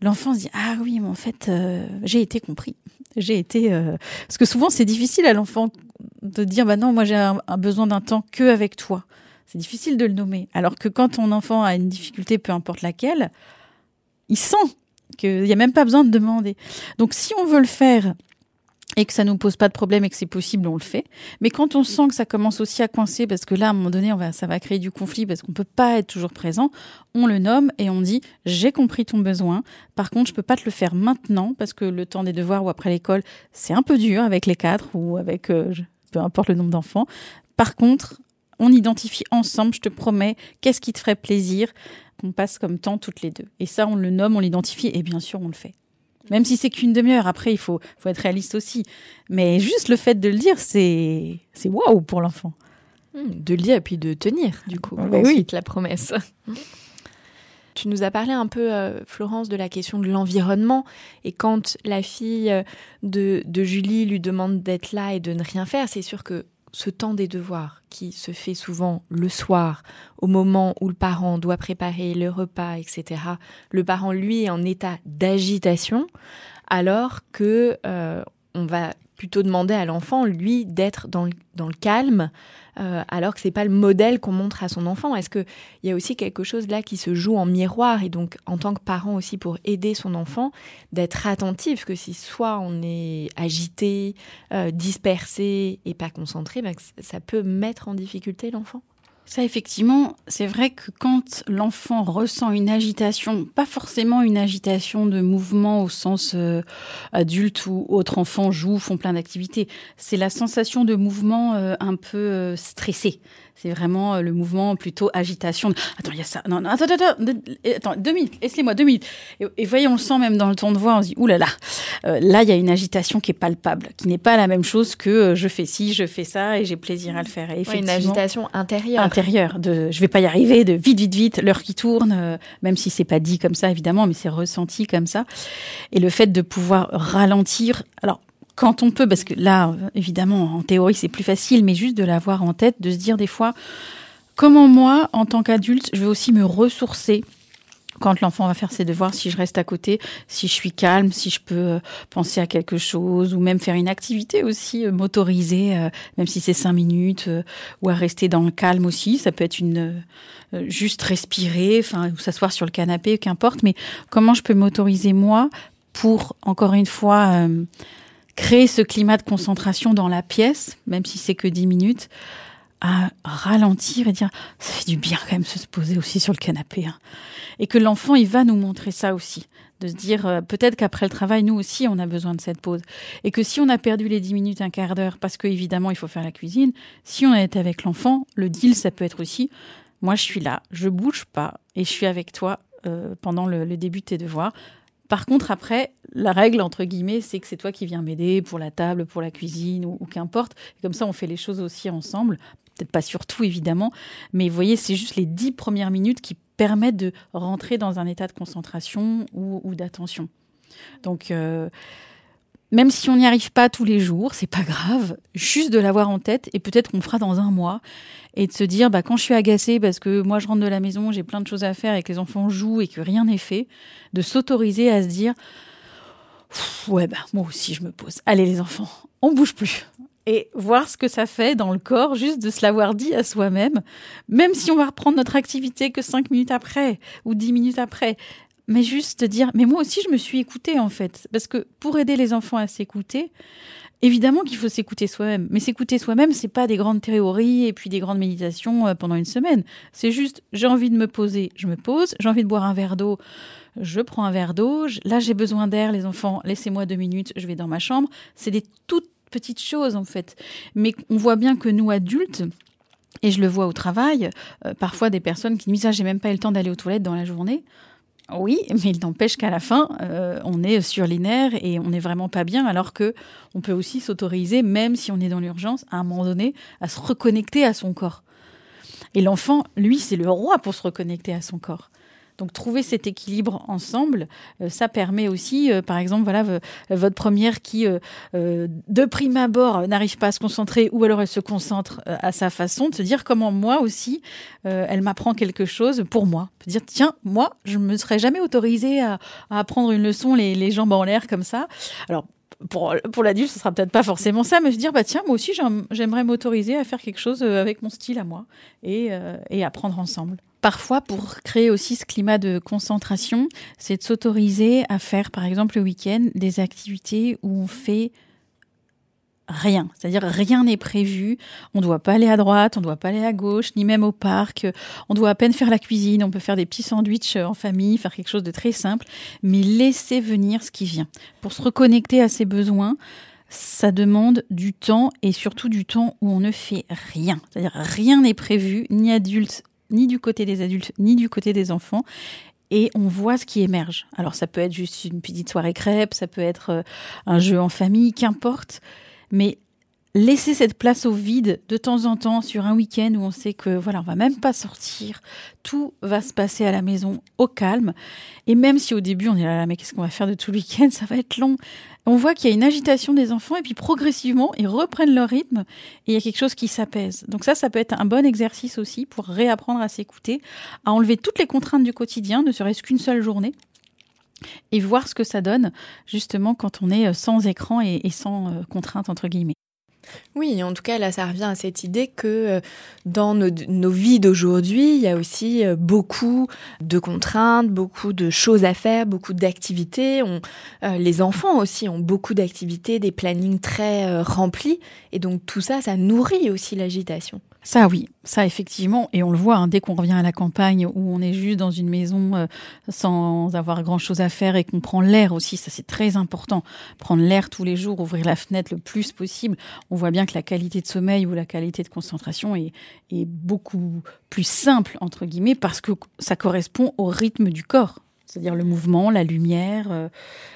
l'enfant se dit ah oui mais en fait euh, j'ai été compris. J'ai été euh, parce que souvent c'est difficile à l'enfant de dire bah non moi j'ai un, besoin d'un temps que avec toi. C'est difficile de le nommer. Alors que quand ton enfant a une difficulté peu importe laquelle il sent qu'il n'y a même pas besoin de demander. Donc si on veut le faire et que ça nous pose pas de problème et que c'est possible, on le fait. Mais quand on sent que ça commence aussi à coincer, parce que là, à un moment donné, on va, ça va créer du conflit parce qu'on peut pas être toujours présent, on le nomme et on dit j'ai compris ton besoin. Par contre, je peux pas te le faire maintenant parce que le temps des devoirs ou après l'école, c'est un peu dur avec les quatre ou avec euh, peu importe le nombre d'enfants. Par contre, on identifie ensemble, je te promets, qu'est-ce qui te ferait plaisir qu'on passe comme temps toutes les deux. Et ça, on le nomme, on l'identifie et bien sûr, on le fait. Même si c'est qu'une demi-heure, après, il faut, faut être réaliste aussi. Mais juste le fait de le dire, c'est waouh pour l'enfant. Hmm, de le dire et puis de tenir, du coup. Bah oui. la promesse. Tu nous as parlé un peu, euh, Florence, de la question de l'environnement. Et quand la fille euh, de, de Julie lui demande d'être là et de ne rien faire, c'est sûr que ce temps des devoirs qui se fait souvent le soir, au moment où le parent doit préparer le repas, etc., le parent, lui, est en état d'agitation, alors que euh, on va plutôt demander à l'enfant, lui, d'être dans, dans le calme, euh, alors que c'est pas le modèle qu'on montre à son enfant. Est-ce qu'il y a aussi quelque chose là qui se joue en miroir et donc en tant que parent aussi pour aider son enfant d'être attentif que si soit on est agité, euh, dispersé et pas concentré, ben, ça peut mettre en difficulté l'enfant? Ça, effectivement, c'est vrai que quand l'enfant ressent une agitation, pas forcément une agitation de mouvement au sens euh, adulte ou autre enfant joue, font plein d'activités, c'est la sensation de mouvement un peu stressé. C'est vraiment euh, le mouvement plutôt agitation. Attends, il y a ça. Non, non, attends, attends, attends, deux minutes. Laissez-moi deux minutes. Et, voyez, on le sent même dans le ton de voix. On se dit, oulala, là là, euh, là, il y a une agitation qui est palpable, qui n'est pas la même chose que euh, je fais ci, je fais ça et j'ai plaisir à le faire. Et une agitation intérieure. intérieur de je vais pas y arriver, de vite, vite, vite, l'heure qui tourne, euh, même si c'est pas dit comme ça évidemment, mais c'est ressenti comme ça. Et le fait de pouvoir ralentir, alors quand on peut, parce que là, évidemment, en théorie, c'est plus facile, mais juste de l'avoir en tête, de se dire des fois, comment moi, en tant qu'adulte, je vais aussi me ressourcer quand l'enfant va faire ses devoirs, si je reste à côté, si je suis calme, si je peux euh, penser à quelque chose, ou même faire une activité aussi euh, motorisée, euh, même si c'est cinq minutes, ou à rester dans le calme aussi. Ça peut être une juste respirer, enfin, ou s'asseoir sur le canapé, qu'importe. Mais comment je peux m'autoriser moi pour encore une fois créer ce climat de concentration dans la pièce, même si c'est que dix minutes, à ralentir et dire ça fait du bien quand même se poser aussi sur le canapé. Hein. Et que l'enfant, il va nous montrer ça aussi. De se dire euh, peut-être qu'après le travail, nous aussi, on a besoin de cette pause. Et que si on a perdu les dix minutes, un quart d'heure, parce que évidemment, il faut faire la cuisine, si on est avec l'enfant, le deal, ça peut être aussi moi, je suis là, je bouge pas et je suis avec toi euh, pendant le, le début de tes devoirs. Par contre, après, la règle, entre guillemets, c'est que c'est toi qui viens m'aider pour la table, pour la cuisine ou, qu'importe. Comme ça, on fait les choses aussi ensemble. Peut-être pas sur tout, évidemment. Mais vous voyez, c'est juste les dix premières minutes qui permettent de rentrer dans un état de concentration ou, d'attention. Donc, euh, même si on n'y arrive pas tous les jours, c'est pas grave. Juste de l'avoir en tête et peut-être qu'on fera dans un mois et de se dire, bah, quand je suis agacée parce que moi je rentre de la maison, j'ai plein de choses à faire et que les enfants jouent et que rien n'est fait, de s'autoriser à se dire, ouais, bah, moi aussi je me pose. Allez les enfants, on bouge plus. Et voir ce que ça fait dans le corps, juste de se l'avoir dit à soi-même, même si on va reprendre notre activité que cinq minutes après ou dix minutes après. Mais juste dire, mais moi aussi je me suis écoutée en fait. Parce que pour aider les enfants à s'écouter, Évidemment qu'il faut s'écouter soi-même, mais s'écouter soi-même, c'est pas des grandes théories et puis des grandes méditations euh, pendant une semaine. C'est juste, j'ai envie de me poser, je me pose, j'ai envie de boire un verre d'eau, je prends un verre d'eau, là j'ai besoin d'air, les enfants, laissez-moi deux minutes, je vais dans ma chambre. C'est des toutes petites choses en fait. Mais on voit bien que nous adultes, et je le vois au travail, euh, parfois des personnes qui disent ah, j'ai même pas eu le temps d'aller aux toilettes dans la journée. Oui, mais il n'empêche qu'à la fin, euh, on est sur les nerfs et on n'est vraiment pas bien, alors que on peut aussi s'autoriser, même si on est dans l'urgence, à un moment donné, à se reconnecter à son corps. Et l'enfant, lui, c'est le roi pour se reconnecter à son corps. Donc trouver cet équilibre ensemble, euh, ça permet aussi, euh, par exemple, voilà, votre première qui, de prime abord, n'arrive pas à se concentrer, ou alors elle se concentre à sa façon, de se dire comment moi aussi, elle m'apprend quelque chose pour moi. dire, tiens, moi, je me serais jamais autorisée à, apprendre une leçon les, les jambes en l'air comme ça. Alors, pour, pour l'adulte, ce sera peut-être pas forcément ça, mais se dire, bah tiens, moi aussi, j'aimerais m'autoriser à faire quelque chose avec mon style à moi et, et apprendre ensemble. Parfois, pour créer aussi ce climat de concentration, c'est de s'autoriser à faire, par exemple, le week-end, des activités où on fait rien. C'est-à-dire rien n'est prévu. On ne doit pas aller à droite, on ne doit pas aller à gauche, ni même au parc. On doit à peine faire la cuisine. On peut faire des petits sandwichs en famille, faire quelque chose de très simple, mais laisser venir ce qui vient. Pour se reconnecter à ses besoins, ça demande du temps et surtout du temps où on ne fait rien. C'est-à-dire rien n'est prévu, ni adulte ni du côté des adultes, ni du côté des enfants. Et on voit ce qui émerge. Alors ça peut être juste une petite soirée crêpe, ça peut être euh, un jeu en famille, qu'importe. Mais laisser cette place au vide de temps en temps sur un week-end où on sait que voilà, on va même pas sortir, tout va se passer à la maison au calme. Et même si au début on est là, mais qu'est-ce qu'on va faire de tout le week-end? Ça va être long. On voit qu'il y a une agitation des enfants et puis progressivement ils reprennent leur rythme et il y a quelque chose qui s'apaise. Donc ça, ça peut être un bon exercice aussi pour réapprendre à s'écouter, à enlever toutes les contraintes du quotidien, ne serait-ce qu'une seule journée et voir ce que ça donne justement quand on est sans écran et, sans euh, contraintes entre guillemets. Oui, en tout cas, là, ça revient à cette idée que euh, dans nos, vies d'aujourd'hui, il y a aussi euh, beaucoup de contraintes, beaucoup de choses à faire, beaucoup d'activités. Euh, les enfants aussi ont beaucoup d'activités, des plannings très remplis. Et donc, tout ça, ça nourrit aussi l'agitation. Ça oui, ça effectivement, et on le voit hein, dès qu'on revient à la campagne où on est juste dans une maison euh, sans avoir grand chose à faire et qu'on prend l'air aussi, ça c'est très important. Prendre l'air tous les jours, ouvrir la fenêtre le plus possible. On voit bien que la qualité de sommeil ou la qualité de concentration est, est beaucoup plus simple entre guillemets parce que ça correspond au rythme du corps c'est-à-dire le mouvement, la lumière, euh,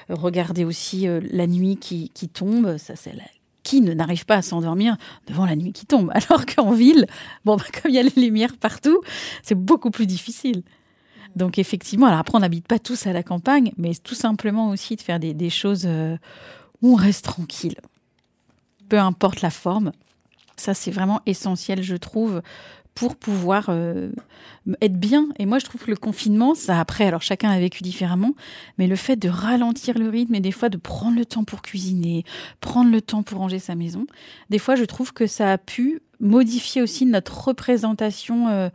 regarder aussi euh, la nuit qui, qui tombe, ça c'est la qui ne n'arrive pas à s'endormir devant la nuit qui tombe Alors qu'en ville, bon, bah, comme il y a les lumières partout, c'est beaucoup plus difficile. Donc effectivement, alors après, on n'habite pas tous à la campagne, mais tout simplement aussi de faire des, choses euh, où on reste tranquille. Peu importe la forme. Ça, c'est vraiment essentiel, je trouve, pour pouvoir euh, être bien. Et moi, je trouve que le confinement, ça après, alors chacun a vécu différemment, mais le fait de ralentir le rythme et des fois de prendre le temps pour cuisiner, prendre le temps pour ranger sa maison, des fois, je trouve que ça a pu modifier aussi notre représentation. Euh,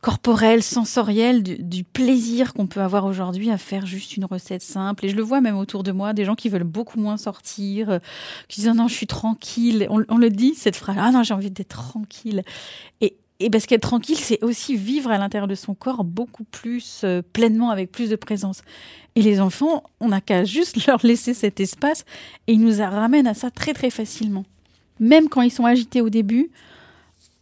corporel, sensoriel, du, plaisir qu'on peut avoir aujourd'hui à faire juste une recette simple. Et je le vois même autour de moi, des gens qui veulent beaucoup moins sortir, euh, qui disent non, je suis tranquille. On, le dit, cette phrase, ah non, j'ai envie d'être tranquille. Et, et parce qu'être tranquille, c'est aussi vivre à l'intérieur de son corps beaucoup plus euh, pleinement, avec plus de présence. Et les enfants, on n'a qu'à juste leur laisser cet espace et ils nous ramènent à ça très très facilement. Même quand ils sont agités au début,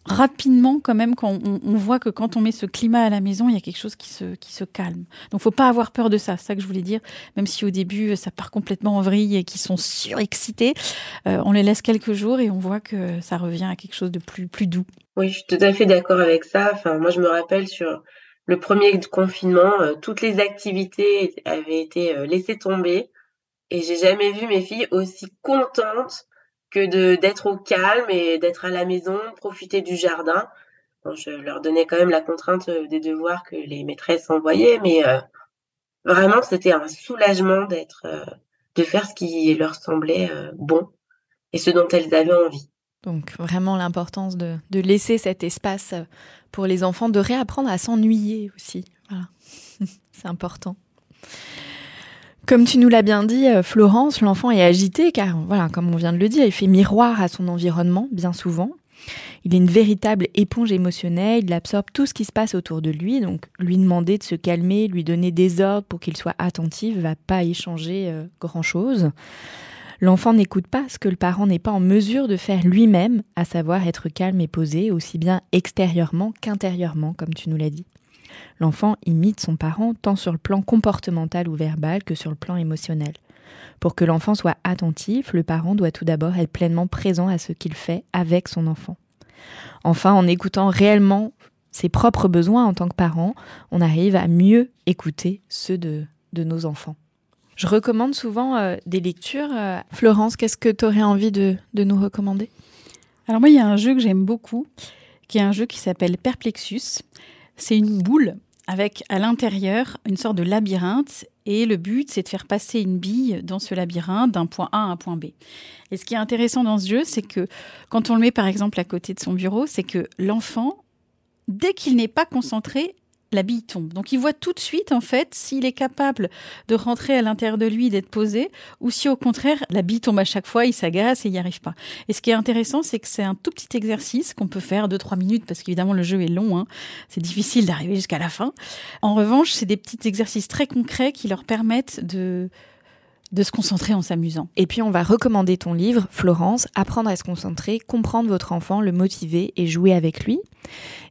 rapidement quand même quand on, voit que quand on met ce climat à la maison, il y a quelque chose qui se, qui se calme. Donc faut pas avoir peur de ça, c'est ça que je voulais dire. Même si au début ça part complètement en vrille et qu'ils sont surexcités, euh, on les laisse quelques jours et on voit que ça revient à quelque chose de plus, plus doux. Oui, je suis tout à fait d'accord avec ça. Enfin, moi je me rappelle sur le premier confinement, euh, toutes les activités avaient été euh, laissées tomber et j'ai jamais vu mes filles aussi contentes que d'être au calme et d'être à la maison, profiter du jardin. je leur donnais quand même la contrainte euh, des devoirs que les maîtresses envoyaient, mais euh, vraiment c'était un soulagement d'être, euh, de faire ce qui leur semblait bon et ce dont elles avaient envie. Donc vraiment l'importance de, de, laisser cet espace pour les enfants, de réapprendre à s'ennuyer aussi. Voilà, c'est important. Comme tu nous l'as bien dit, euh, Florence, l'enfant est agité car, voilà, comme on vient de le dire, il fait miroir à son environnement bien souvent. Il est une véritable éponge émotionnelle, il absorbe tout ce qui se passe autour de lui, donc lui demander de se calmer, lui donner des ordres pour qu'il soit attentif, va pas y changer euh, grand-chose. L'enfant n'écoute pas ce que le parent n'est pas en mesure de faire lui-même, à savoir être calme et posé, aussi bien extérieurement qu'intérieurement, comme tu nous l'as dit. L'enfant imite son parent tant sur le plan comportemental ou verbal que sur le plan émotionnel. Pour que l'enfant soit attentif, le parent doit tout d'abord être pleinement présent à ce qu'il fait avec son enfant. Enfin, en écoutant réellement ses propres besoins en tant que parent, on arrive à mieux écouter ceux de, nos enfants. Je recommande souvent euh, des lectures. Euh, Florence, qu'est-ce que tu aurais envie de, de nous recommander? Alors moi, il y a un jeu que j'aime beaucoup, qui est un jeu qui s'appelle Perplexus. C'est une boule avec à l'intérieur une sorte de labyrinthe et le but c'est de faire passer une bille dans ce labyrinthe d'un point A à un point B. Et ce qui est intéressant dans ce jeu, c'est que quand on le met par exemple à côté de son bureau, c'est que l'enfant, dès qu'il n'est pas concentré, la bille tombe. Donc il voit tout de suite en fait s'il est capable de rentrer à l'intérieur de lui, d'être posé, ou si au contraire la bille tombe à chaque fois, il s'agace et il n'y arrive pas. Et ce qui est intéressant, c'est que c'est un tout petit exercice qu'on peut faire de trois minutes parce qu'évidemment le jeu est long, hein. c'est difficile d'arriver jusqu'à la fin. En revanche, c'est des petits exercices très concrets qui leur permettent de de se concentrer en s'amusant. Et puis on va recommander ton livre, Florence, Apprendre à se concentrer, comprendre votre enfant, le motiver et jouer avec lui.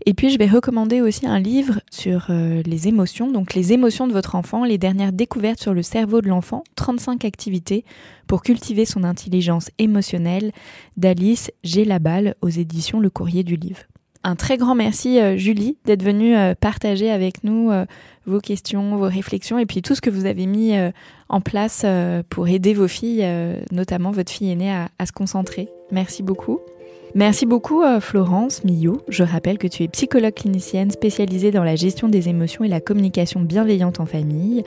Et puis je vais recommander aussi un livre sur euh, les émotions, donc les émotions de votre enfant, les dernières découvertes sur le cerveau de l'enfant, 35 activités pour cultiver son intelligence émotionnelle d'Alice G. Laballe aux éditions Le Courrier du Livre. Un très grand merci euh, Julie d'être venue euh, partager avec nous vos questions, vos réflexions et puis tout ce que vous avez mis en place pour aider vos filles, notamment votre fille aînée, à se concentrer. Merci beaucoup. Merci beaucoup euh, Florence Millot. Je rappelle que tu es psychologue clinicienne spécialisée dans la gestion des émotions et la communication bienveillante en famille.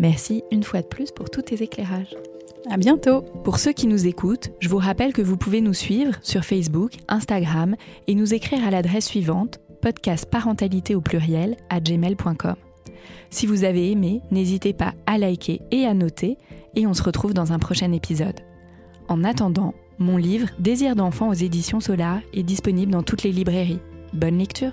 Merci une fois de plus pour tous tes éclairages. À bientôt. Pour ceux qui nous écoutent, je vous rappelle que vous pouvez nous suivre sur Facebook, Instagram et nous écrire à l'adresse suivante podcast parentalité au pluriel à gmail.com. Si vous avez aimé, n'hésitez pas à liker et à noter et on se retrouve dans un prochain épisode. En attendant, mon livre Désir d'enfant aux éditions Solar est disponible dans toutes les librairies. Bonne lecture